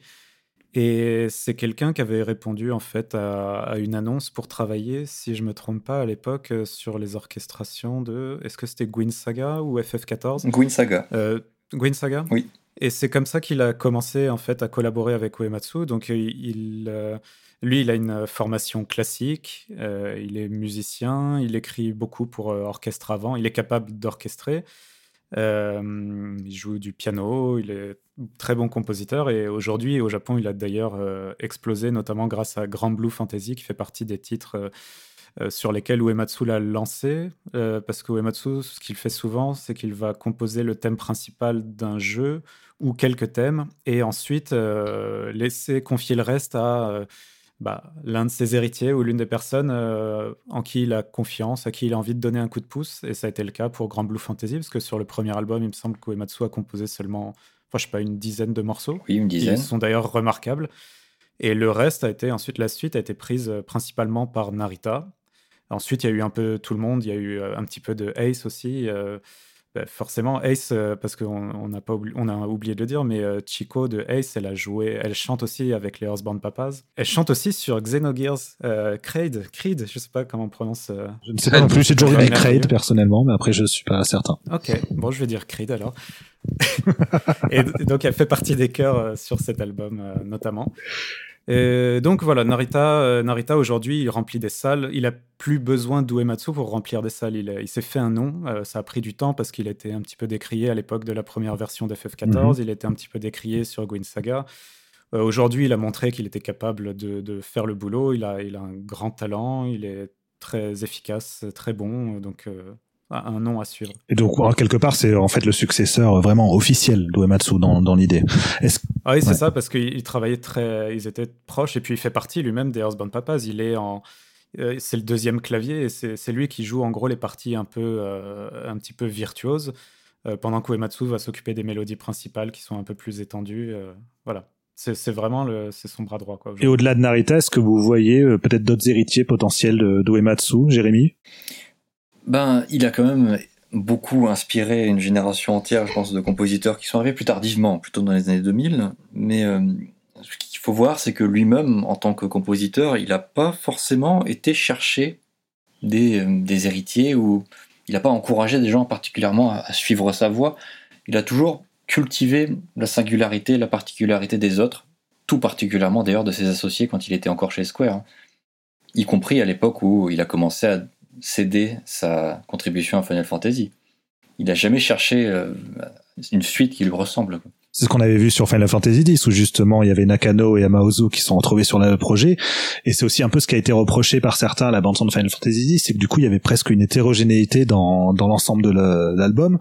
Et c'est quelqu'un qui avait répondu en fait à, à une annonce pour travailler, si je me trompe pas, à l'époque, euh, sur les orchestrations de. Est-ce que c'était Gwyn Saga ou FF14 Gwyn Saga. euh, Gwyn Saga? Oui. Et c'est comme ça qu'il a commencé en fait à collaborer avec Uematsu. Donc il, euh, lui, il a une formation classique, euh, il est musicien, il écrit beaucoup pour euh, orchestre avant, il est capable d'orchestrer. Euh, il joue du piano, il est très bon compositeur et aujourd'hui au Japon, il a d'ailleurs euh, explosé, notamment grâce à Grand Blue Fantasy qui fait partie des titres euh, euh, sur lesquels Uematsu l'a lancé. euh, parce que Uematsu, ce qu'il fait souvent, c'est qu'il va composer le thème principal d'un jeu ou quelques thèmes et ensuite euh, laisser confier le reste à euh, bah, l'un de ses héritiers ou l'une des personnes euh, en qui il a confiance, à qui il a envie de donner un coup de pouce. Et ça a été le cas pour Grand Blue Fantasy, parce que sur le premier album, il me semble qu'Uematsu a composé seulement, enfin, je sais pas, une dizaine de morceaux. Oui, une dizaine. Ils sont d'ailleurs remarquables. Et le reste a été, ensuite, la suite a été prise euh, principalement par Narita. Ensuite, il y a eu un peu tout le monde. Il y a eu euh, un petit peu de Ace aussi. euh, bah, forcément, Ace, euh, parce qu'on on n'a pas oubli- on a oublié de le dire, mais euh, Chico de Ace, elle a joué, elle chante aussi avec les Earthbound Papas. Elle chante aussi sur Xenogears euh, Creed, Creed, je sais pas comment on prononce. euh. Je ne sais pas non plus, j'ai toujours dit. Crade personnellement, mais après je suis pas certain. Ok, bon, je vais dire Creed alors. et, donc, elle fait partie des chœurs sur cet album, notamment. Et donc voilà, Narita, euh, Narita aujourd'hui, il remplit des salles. Il a plus besoin d'Uematsu pour remplir des salles. Il, s'est fait un nom. Euh, ça a pris du temps parce qu'il était un petit peu décrié à l'époque de la première version d'FF14. Il était un petit peu décrié sur Gwyn Saga. Euh, aujourd'hui, il a montré qu'il était capable de, de faire le boulot. Il a, il a un grand talent. Il est très efficace, très bon. Donc, euh, un un nom à suivre. Et donc quelque part c'est en fait le successeur vraiment officiel d'Uematsu dans, dans l'idée. Ah oui, c'est Ouais. ça, parce qu'ils ils travaillaient très. Ils étaient proches, et puis il fait partie lui-même des Earthbound Papas. Il est en. euh, c'est le deuxième clavier, et c'est c'est lui qui joue en gros les parties un peu, euh, un petit peu virtuoses, euh, pendant qu'Uematsu va s'occuper des mélodies principales qui sont un peu plus étendues. euh, voilà. C'est c'est vraiment le, c'est son bras droit. Quoi, et au-delà de Narita, est-ce que vous voyez euh, peut-être d'autres héritiers potentiels d'Uematsu, Jérémy? Ben, il a quand même beaucoup inspiré une génération entière, je pense, de compositeurs qui sont arrivés plus tardivement, plutôt dans les années 2000. Mais euh, ce qu'il faut voir, c'est que lui-même, en tant que compositeur, il n'a pas forcément été chercher des, euh, héritiers ou il n'a pas encouragé des gens particulièrement à, à suivre sa voie. Il a toujours cultivé la singularité, la particularité des autres, tout particulièrement d'ailleurs de ses associés quand il était encore chez Square, hein. y compris à l'époque où il a commencé à céder sa contribution à Final Fantasy. Il n'a jamais cherché euh, une suite qui lui ressemble. C'est ce qu'on avait vu sur Final Fantasy X, où justement il y avait Nakano et Amaozu qui sont retrouvés sur le projet. Et c'est aussi un peu ce qui a été reproché par certains à la bande-son de Final Fantasy X, c'est que du coup il y avait presque une hétérogénéité dans, dans l'ensemble de l'album,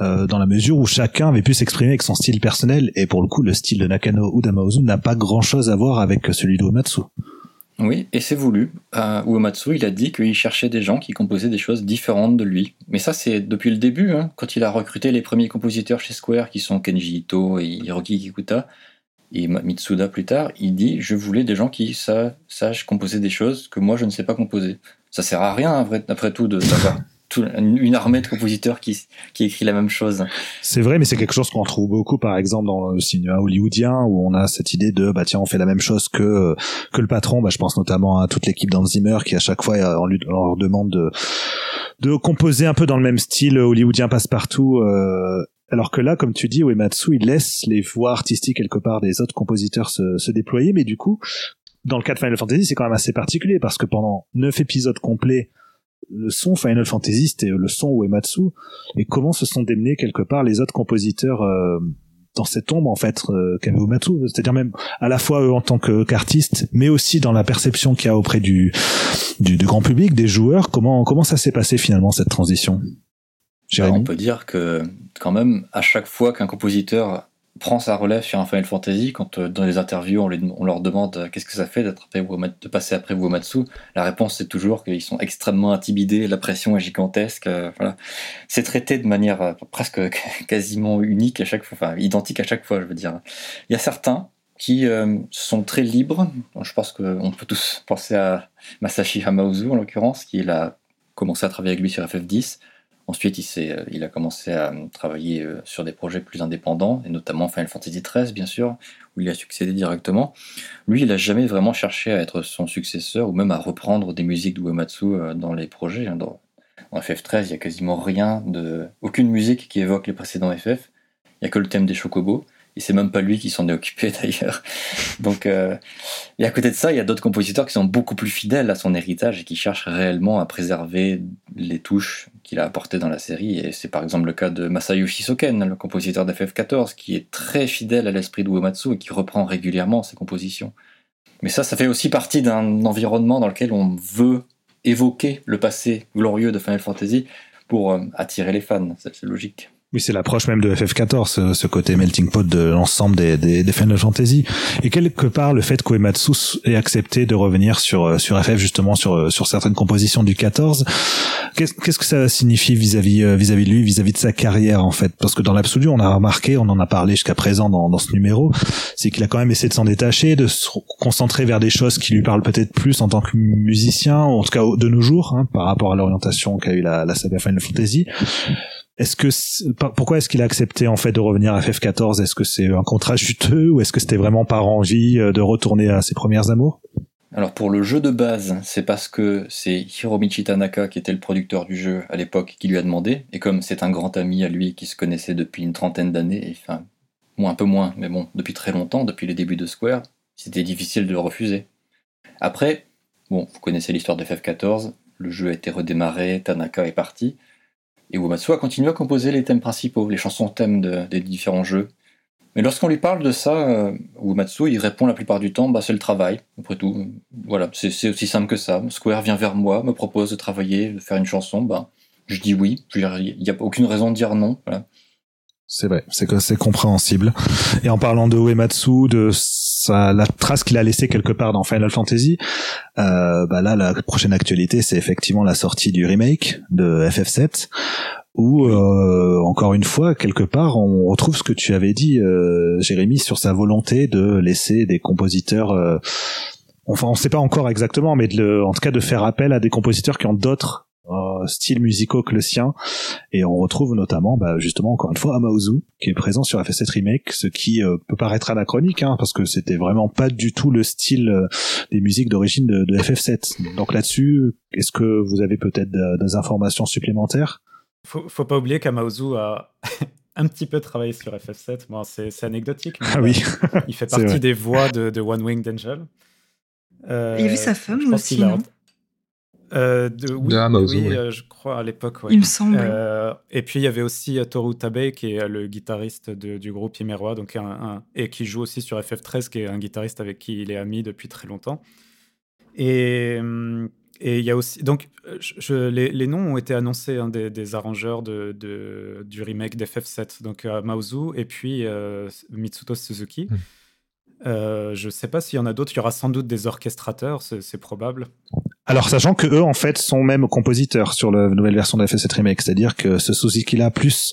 euh, dans la mesure où chacun avait pu s'exprimer avec son style personnel. Et pour le coup, le style de Nakano ou d'Amaozu n'a pas grand-chose à voir avec celui d'Uematsu. Oui, et c'est voulu. Euh, Uematsu, il a dit qu'il cherchait des gens qui composaient des choses différentes de lui. Mais ça, c'est depuis le début, hein, quand il a recruté les premiers compositeurs chez Square, qui sont Kenji Ito et Hiroki Kikuta, et Mitsuda plus tard, il dit Je voulais des gens qui sa- sachent composer des choses que moi je ne sais pas composer. Ça sert à rien, après, après tout, de- une armée de compositeurs qui, qui écrit la même chose. C'est vrai, mais c'est quelque chose qu'on retrouve beaucoup, par exemple, dans le cinéma hollywoodien, où on a cette idée de, bah tiens, on fait la même chose que que le patron. Bah, je pense notamment à toute l'équipe d'Hans Zimmer, qui à chaque fois, euh, on, lui, on leur demande de de composer un peu dans le même style hollywoodien passe-partout. euh, Alors que là, comme tu dis, Uematsu, il laisse les voix artistiques quelque part des autres compositeurs se, se déployer, mais du coup, dans le cas de Final Fantasy, c'est quand même assez particulier parce que pendant neuf épisodes complets, le son Final Fantasy c'était le son Uematsu. Et comment se sont démenés quelque part les autres compositeurs euh, dans cette ombre en fait euh, qu'avait Uematsu? C'est-à-dire même à la fois eux en tant que qu'artistes mais aussi dans la perception qu'il y a auprès du, du, du grand public des joueurs comment comment ça s'est passé finalement cette transition? Jérémy on peut dire que quand même, à chaque fois qu'un compositeur prend sa relève sur un Final Fantasy, quand euh, dans les interviews on, leur demande euh, qu'est-ce que ça fait de passer après Uematsu, la réponse c'est toujours qu'ils sont extrêmement intimidés, la pression est gigantesque. euh, voilà, c'est traité de manière presque quasiment unique à chaque fois, enfin identique à chaque fois, je veux dire. Il y a certains qui sont très libres. Je pense qu'on peut tous penser à Masashi Hamauzu en l'occurrence, qui a commencé à travailler avec lui sur FF10. Ensuite, il, euh, il a commencé à euh, travailler euh, sur des projets plus indépendants, et notamment Final Fantasy XIII, bien sûr, où il a succédé directement. Lui, il n'a jamais vraiment cherché à être son successeur, ou même à reprendre des musiques d'Uematsu dans les projets. hein. Dans, dans FF13, il n'y a quasiment rien de... aucune musique qui évoque les précédents FF. Il n'y a que le thème des chocobos. Et c'est même pas lui qui s'en est occupé d'ailleurs. Donc, et à côté de ça, il y a d'autres compositeurs qui sont beaucoup plus fidèles à son héritage et qui cherchent réellement à préserver les touches qu'il a apportées dans la série. Et c'est par exemple le cas de Masayoshi Soken, le compositeur d'FF14, qui est très fidèle à l'esprit de et qui reprend régulièrement ses compositions. Mais ça, ça fait aussi partie d'un environnement dans lequel on veut évoquer le passé glorieux de Final Fantasy pour euh, attirer les fans. C'est logique. Oui, c'est l'approche même de FF14, ce, côté melting pot de l'ensemble des, des, des Final Fantasy. Et quelque part, le fait qu'Uematsu ait accepté de revenir sur, euh, sur FF, justement, sur, euh, sur certaines compositions du 14, qu'est-ce que ça signifie vis-à-vis euh, vis-à-vis de lui, vis-à-vis de sa carrière, en fait? Parce que dans l'absolu, on a remarqué, on en a parlé jusqu'à présent dans, dans ce numéro, c'est qu'il a quand même essayé de s'en détacher, de se concentrer vers des choses qui lui parlent peut-être plus en tant que musicien, en tout cas de nos jours, hein, par rapport à l'orientation qu'a eu la, la saga Final Fantasy. Est-ce que pourquoi est-ce qu'il a accepté en fait de revenir à FF14 Est-ce que c'est un contrat juteux ou est-ce que c'était vraiment par envie euh, de retourner à ses premières amours? Alors pour le jeu de base, c'est parce que c'est Hiromichi Tanaka qui était le producteur du jeu à l'époque qui lui a demandé, et comme c'est un grand ami à lui qui se connaissait depuis une trentaine d'années, enfin, moins un peu moins, mais bon, depuis très longtemps, depuis les débuts de Square, c'était difficile de le refuser. Après, bon, vous connaissez l'histoire de FF14, le jeu a été redémarré, Tanaka est parti, et Uematsu a continué à composer les thèmes principaux, les chansons thèmes de- des différents jeux. Mais lorsqu'on lui parle de ça, euh, Uematsu, il répond la plupart du temps, bah, c'est le travail, après tout. Voilà, c'est aussi simple que ça. Square vient vers moi, me propose de travailler, de faire une chanson, bah, je dis oui. Il n'y a aucune raison de dire non. Voilà. C'est vrai, c'est c'est compréhensible. Et en parlant de Uematsu, de la trace qu'il a laissée quelque part dans Final Fantasy, euh, bah là, la prochaine actualité, c'est effectivement la sortie du remake de FF7, où euh, encore une fois, quelque part, on retrouve ce que tu avais dit, euh, Jérémy, sur sa volonté de laisser des compositeurs. euh, enfin, on ne sait pas encore exactement, mais de le- en tout cas de faire appel à des compositeurs qui ont d'autres euh, styles musicaux que le sien et on retrouve notamment, bah, justement, encore une fois, Amauzu, qui est présent sur FF7 Remake, ce qui euh, peut paraître anachronique, hein, parce que c'était vraiment pas du tout le style euh, des musiques d'origine de, de FF7. Donc là-dessus, est-ce que vous avez peut-être de- des informations supplémentaires? Faut, faut pas oublier qu'Amaozu a un petit peu travaillé sur FF7. Bon, c'est anecdotique. mais Ah oui, Il fait partie des voix de, de One Winged Angel. Euh, Il y avait sa femme aussi, a- non? Euh, de, oui, De Amaozu, oui, oui. euh, je crois à l'époque. ouais. Il me semble. Euh, et puis il y avait aussi Toru Tabe qui est le guitariste de- du groupe Imerwa donc un, un- et qui joue aussi sur FF13 qui est un guitariste avec qui il est ami depuis très longtemps. Et hum, et il y a aussi donc je, je- les, les noms ont été annoncés hein, des, des arrangeurs de, de- du remake d'FF7 donc euh, Maozu et puis euh, Mitsuto Suzuki. Hmm. Euh, je sais pas s'il y en a d'autres. Il y aura sans doute des orchestrateurs, c'est probable. Alors sachant que eux en fait sont même compositeurs sur la nouvelle version de FF7 Remake, c'est-à-dire que ce Suzuki là plus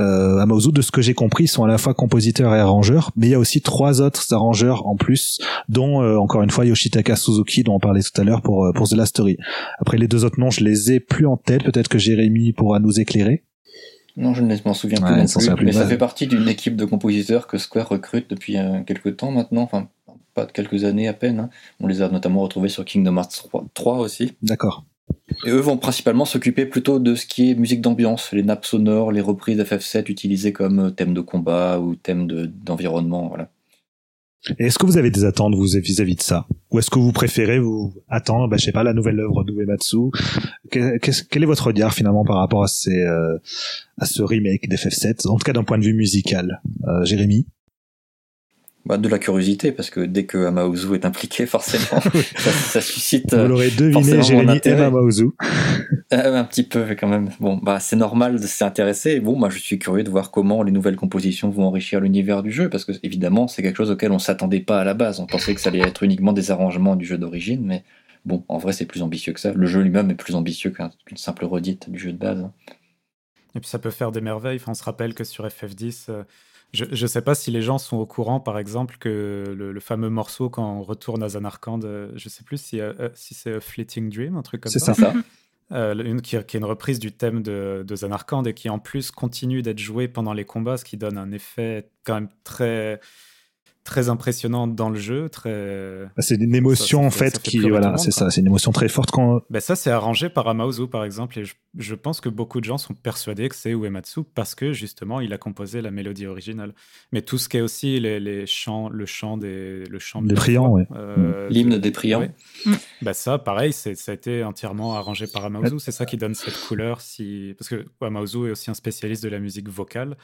euh, Amauzu, de ce que j'ai compris, sont à la fois compositeurs et arrangeurs, mais il y a aussi trois autres arrangeurs en plus, dont euh, encore une fois Yoshitaka Suzuki dont on parlait tout à l'heure pour euh, pour The Last Story. Après les deux autres noms, je les ai plus en tête, peut-être que Jérémy pourra nous écairer. Non, je ne m'en souviens Ouais, plus non ça plus, serait plus mais ça fait partie d'une équipe de compositeurs que Square recrute depuis euh, quelques temps maintenant, enfin pas de quelques années à peine. hein. On les a notamment retrouvés sur Kingdom Hearts 3, 3 aussi. D'accord. Et eux vont principalement s'occuper plutôt de ce qui est musique d'ambiance, les nappes sonores, les reprises FF7 utilisées comme thème de combat ou thème de- d'environnement. voilà. Est-ce que vous avez des attentes vis-à-vis de ça? Ou est-ce que vous préférez vous attendre, bah, je sais pas, la nouvelle œuvre d'Uematsu? Que- Quel est votre regard finalement par rapport à, ces, euh, à ce remake d'FF7 En tout cas d'un point de vue musical. Euh, Jérémy? Bah, de la curiosité, parce que dès que Amaozu est impliqué, forcément, ça, ça suscite Vous l'aurez deviné, Jérémy intérêt. Emma Maozu. euh, un petit peu quand même. Bon, bah c'est normal de s'y intéresser. Bon, moi je suis curieux de voir comment les nouvelles compositions vont enrichir l'univers du jeu, parce que évidemment c'est quelque chose auquel on s'attendait pas à la base. On pensait que ça allait être uniquement des arrangements du jeu d'origine, mais bon, en vrai c'est plus ambitieux que ça. Le jeu lui-même est plus ambitieux qu'un- qu'une simple redite du jeu de base. Et puis ça peut faire des merveilles. Enfin, on se rappelle que sur FF10, euh, je ne sais pas si les gens sont au courant, par exemple, que le, le fameux morceau quand on retourne à Zanarkand, euh, je sais plus si, euh, euh, si c'est A Fleeting Dream, un truc comme C'est ça. ça. Ça, Euh, une, qui, qui est une reprise du thème de, de Zanarkand et qui en plus continue d'être joué pendant les combats, ce qui donne un effet quand même très très impressionnant dans le jeu. Très... Bah, C'est une émotion Ça- en fait- qui, voilà, c'est quoi. ça, c'est une émotion très forte quand. Ben ça, c'est arrangé par Amaozu, par exemple, et je, je pense que beaucoup de gens sont persuadés que c'est Uematsu parce que justement, il a composé la mélodie originale. Mais tout ce qui est aussi les, les chants, le chant des, le chant de Les la priants, ouais. euh, l'hymne des priants. ouais. Mm. Bah ça, pareil, c'est, ça a été entièrement arrangé par Amaozu. C'est ça qui donne cette couleur. Si... Parce que Amaozu est aussi un spécialiste de la musique vocale.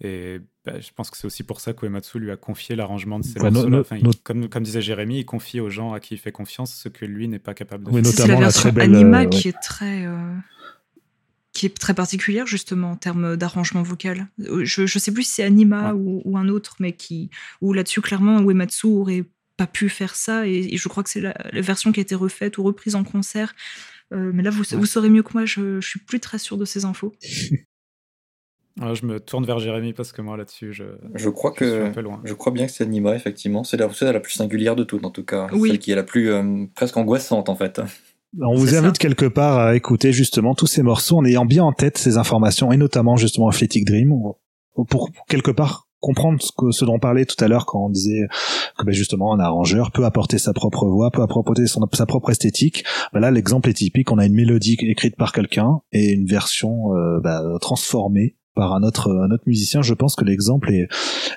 Et bah, je pense que c'est aussi pour ça qu'Uematsu lui a confié l'arrangement de ces no- morceaux-là. no- Enfin, il- no- comme, comme disait Jérémy, il confie aux gens à qui il fait confiance ce que lui n'est pas capable de Oui, faire. C'est la la version très belle, Anima euh, ouais. qui est très euh, qui est très particulière justement en termes d'arrangement vocal. Euh, Je je sais plus si c'est Anima Ouais. ou, ou un autre, mais qui où là-dessus clairement Uematsu aurait pas pu faire ça et, et je crois que c'est la, la version qui a été refaite ou reprise en concert. Euh, mais là, vous, vous saurez mieux que moi. Je, je suis plus très sûre de ces infos. Alors, je me tourne vers Jérémy parce que moi là-dessus, je, Je crois je suis que un peu loin. je crois bien que c'est Anima effectivement. C'est la, c'est la plus singulière de toutes en tout cas. Oui. Celle qui est la plus euh, presque angoissante en fait. On vous invite ça. quelque part à écouter justement tous ces morceaux en ayant bien en tête ces informations et notamment justement Athletic Dream pour, pour quelque part comprendre ce, que, ce dont on parlait tout à l'heure quand on disait que ben, justement un arrangeur peut apporter sa propre voix, peut apporter son, sa propre esthétique. Ben là, l'exemple est typique. On a une mélodie écrite par quelqu'un et une version euh, bah, transformée par un autre un autre musicien. Je pense que l'exemple est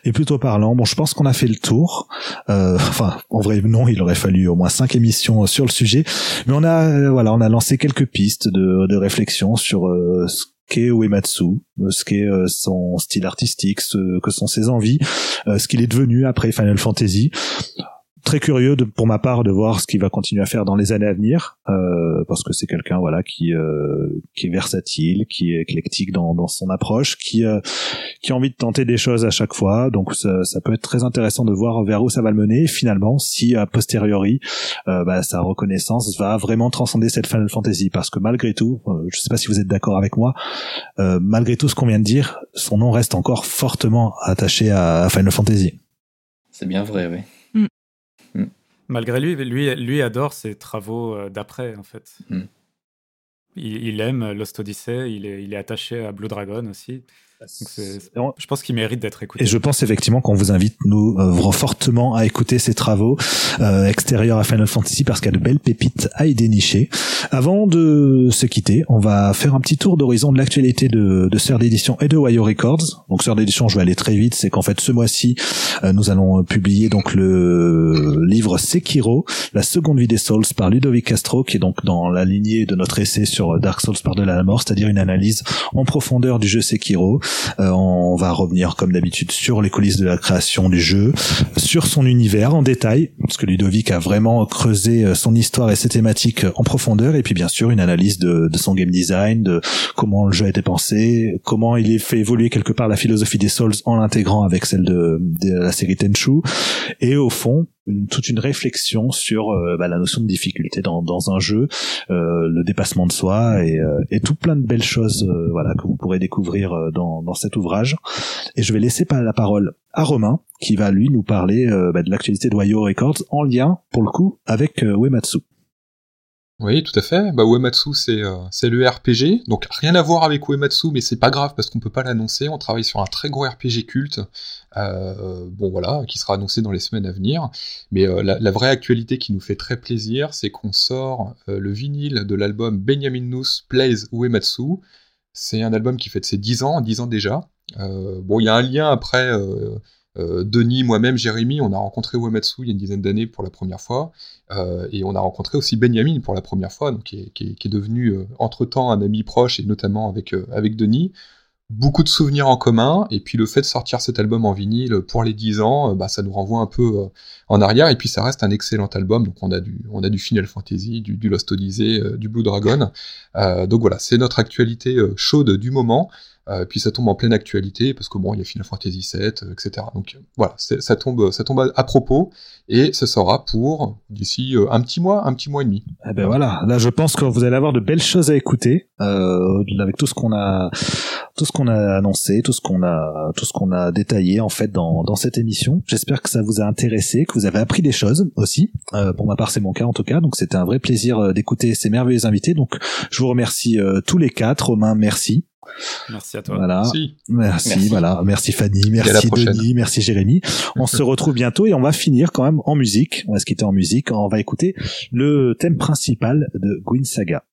est plutôt parlant. Bon, je pense qu'on a fait le tour. Euh, enfin, en vrai, non, il aurait fallu au moins cinq émissions sur le sujet. Mais on a, euh, voilà, on a lancé quelques pistes de, de réflexion sur euh, ce qu'est Uematsu, euh, ce qu'est euh, son style artistique, ce que sont ses envies, ce qu'il est devenu après Final Fantasy. Très curieux de, pour ma part de voir ce qu'il va continuer à faire dans les années à venir, euh, parce que c'est quelqu'un voilà qui euh, qui est versatile, qui est éclectique dans, dans son approche, qui euh, qui a envie de tenter des choses à chaque fois. Donc ça, ça peut être très intéressant de voir vers où ça va le mener. Finalement, si a posteriori euh, bah, sa reconnaissance va vraiment transcender cette Final Fantasy parce que malgré tout, euh, je sais pas si vous êtes d'accord avec moi, euh, malgré tout ce qu'on vient de dire, son nom reste encore fortement attaché à Final Fantasy. C'est bien vrai, oui. Malgré lui, lui, lui adore ses travaux euh, d'après, en fait. Mm. Il, il aime Lost Odyssey, il est, il est attaché à Blue Dragon aussi. Donc je pense qu'il mérite d'être écouté. Et je pense effectivement qu'on vous invite nous euh, fortement à écouter ces travaux euh, extérieurs à Final Fantasy parce qu'il y a de belles pépites à y dénicher. Avant de se quitter, on va faire un petit tour d'horizon de l'actualité de, de Sœur d'édition et de Wayo Records. Donc Sœur d'édition, je vais aller très vite, c'est qu'en fait ce mois-ci, euh, nous allons publier donc le livre Sekiro, la seconde vie des Souls par Ludovic Castro, qui est donc dans la lignée de notre essai sur Dark Souls par de la mort, c'est-à-dire une analyse en profondeur du jeu Sekiro. Euh, on va revenir comme d'habitude sur les coulisses de la création du jeu, sur son univers en détail, parce que Ludovic a vraiment creusé euh, son histoire et ses thématiques en profondeur, et puis bien sûr une analyse de, de son game design, de comment le jeu a été pensé, comment il est fait évoluer quelque part la philosophie des Souls en l'intégrant avec celle de, de la série Tenchu, et au fond une- toute une réflexion sur euh, bah, la notion de difficulté dans, dans un jeu, euh, le dépassement de soi et, euh, et tout plein de belles choses euh, voilà que vous pourrez découvrir euh, dans, dans cet ouvrage. Et je vais laisser la parole à Romain qui va lui nous parler bah, de l'actualité de Wayo Records en lien pour le coup avec Uematsu. Oui, tout à fait. Bah, Uematsu, c'est euh, le RPG. Donc, rien à voir avec Uematsu, mais c'est pas grave parce qu'on peut pas l'annoncer. On travaille sur un très gros RPG culte Euh, bon voilà, qui sera annoncé dans les semaines à venir. Mais euh, la, vraie actualité qui nous fait très plaisir, c'est qu'on sort euh, le vinyle de l'album Benjamin Nuss Plays Uematsu. C'est un album qui fête ses 10 ans, 10 ans déjà. bon, il y a un lien après Denis, moi-même, Jérémy, on a rencontré Uematsu il y a une dizaine d'années pour la première fois, et on a rencontré aussi Benjamin pour la première fois, donc qui est, devenu entre-temps un ami proche, et notamment avec, avec Denis. Beaucoup de souvenirs en commun, et puis le fait de sortir cet album en vinyle pour les 10 ans, bah, ça nous renvoie un peu en arrière, et puis ça reste un excellent album, donc on a du, on a du Final Fantasy, du, du Lost Odyssey, du Blue Dragon, donc voilà, c'est notre actualité chaude du moment, euh, puis ça tombe en pleine actualité parce que bon, il y a Final Fantasy VII, euh, etc. Donc voilà, ça tombe, ça tombe à, propos et ça sera pour d'ici euh, un petit mois, un petit mois et demi. Eh ben voilà, là je pense que vous allez avoir de belles choses à écouter euh, avec tout ce qu'on a, tout ce qu'on a annoncé, tout ce qu'on a, tout ce qu'on a détaillé en fait dans, dans cette émission. J'espère que ça vous a intéressé, que vous avez appris des choses aussi. Euh, pour ma part, c'est mon cas en tout cas. Donc c'était un vrai plaisir d'écouter ces merveilleux invités. Donc je vous remercie tous les quatre. Romain, merci. Merci à toi. Voilà. Merci. voilà. Merci Fanny, merci Denis, merci Jérémy. On se retrouve bientôt et on va finir quand même en musique. On va se quitter en musique. On va écouter le thème principal de Gwyn Saga.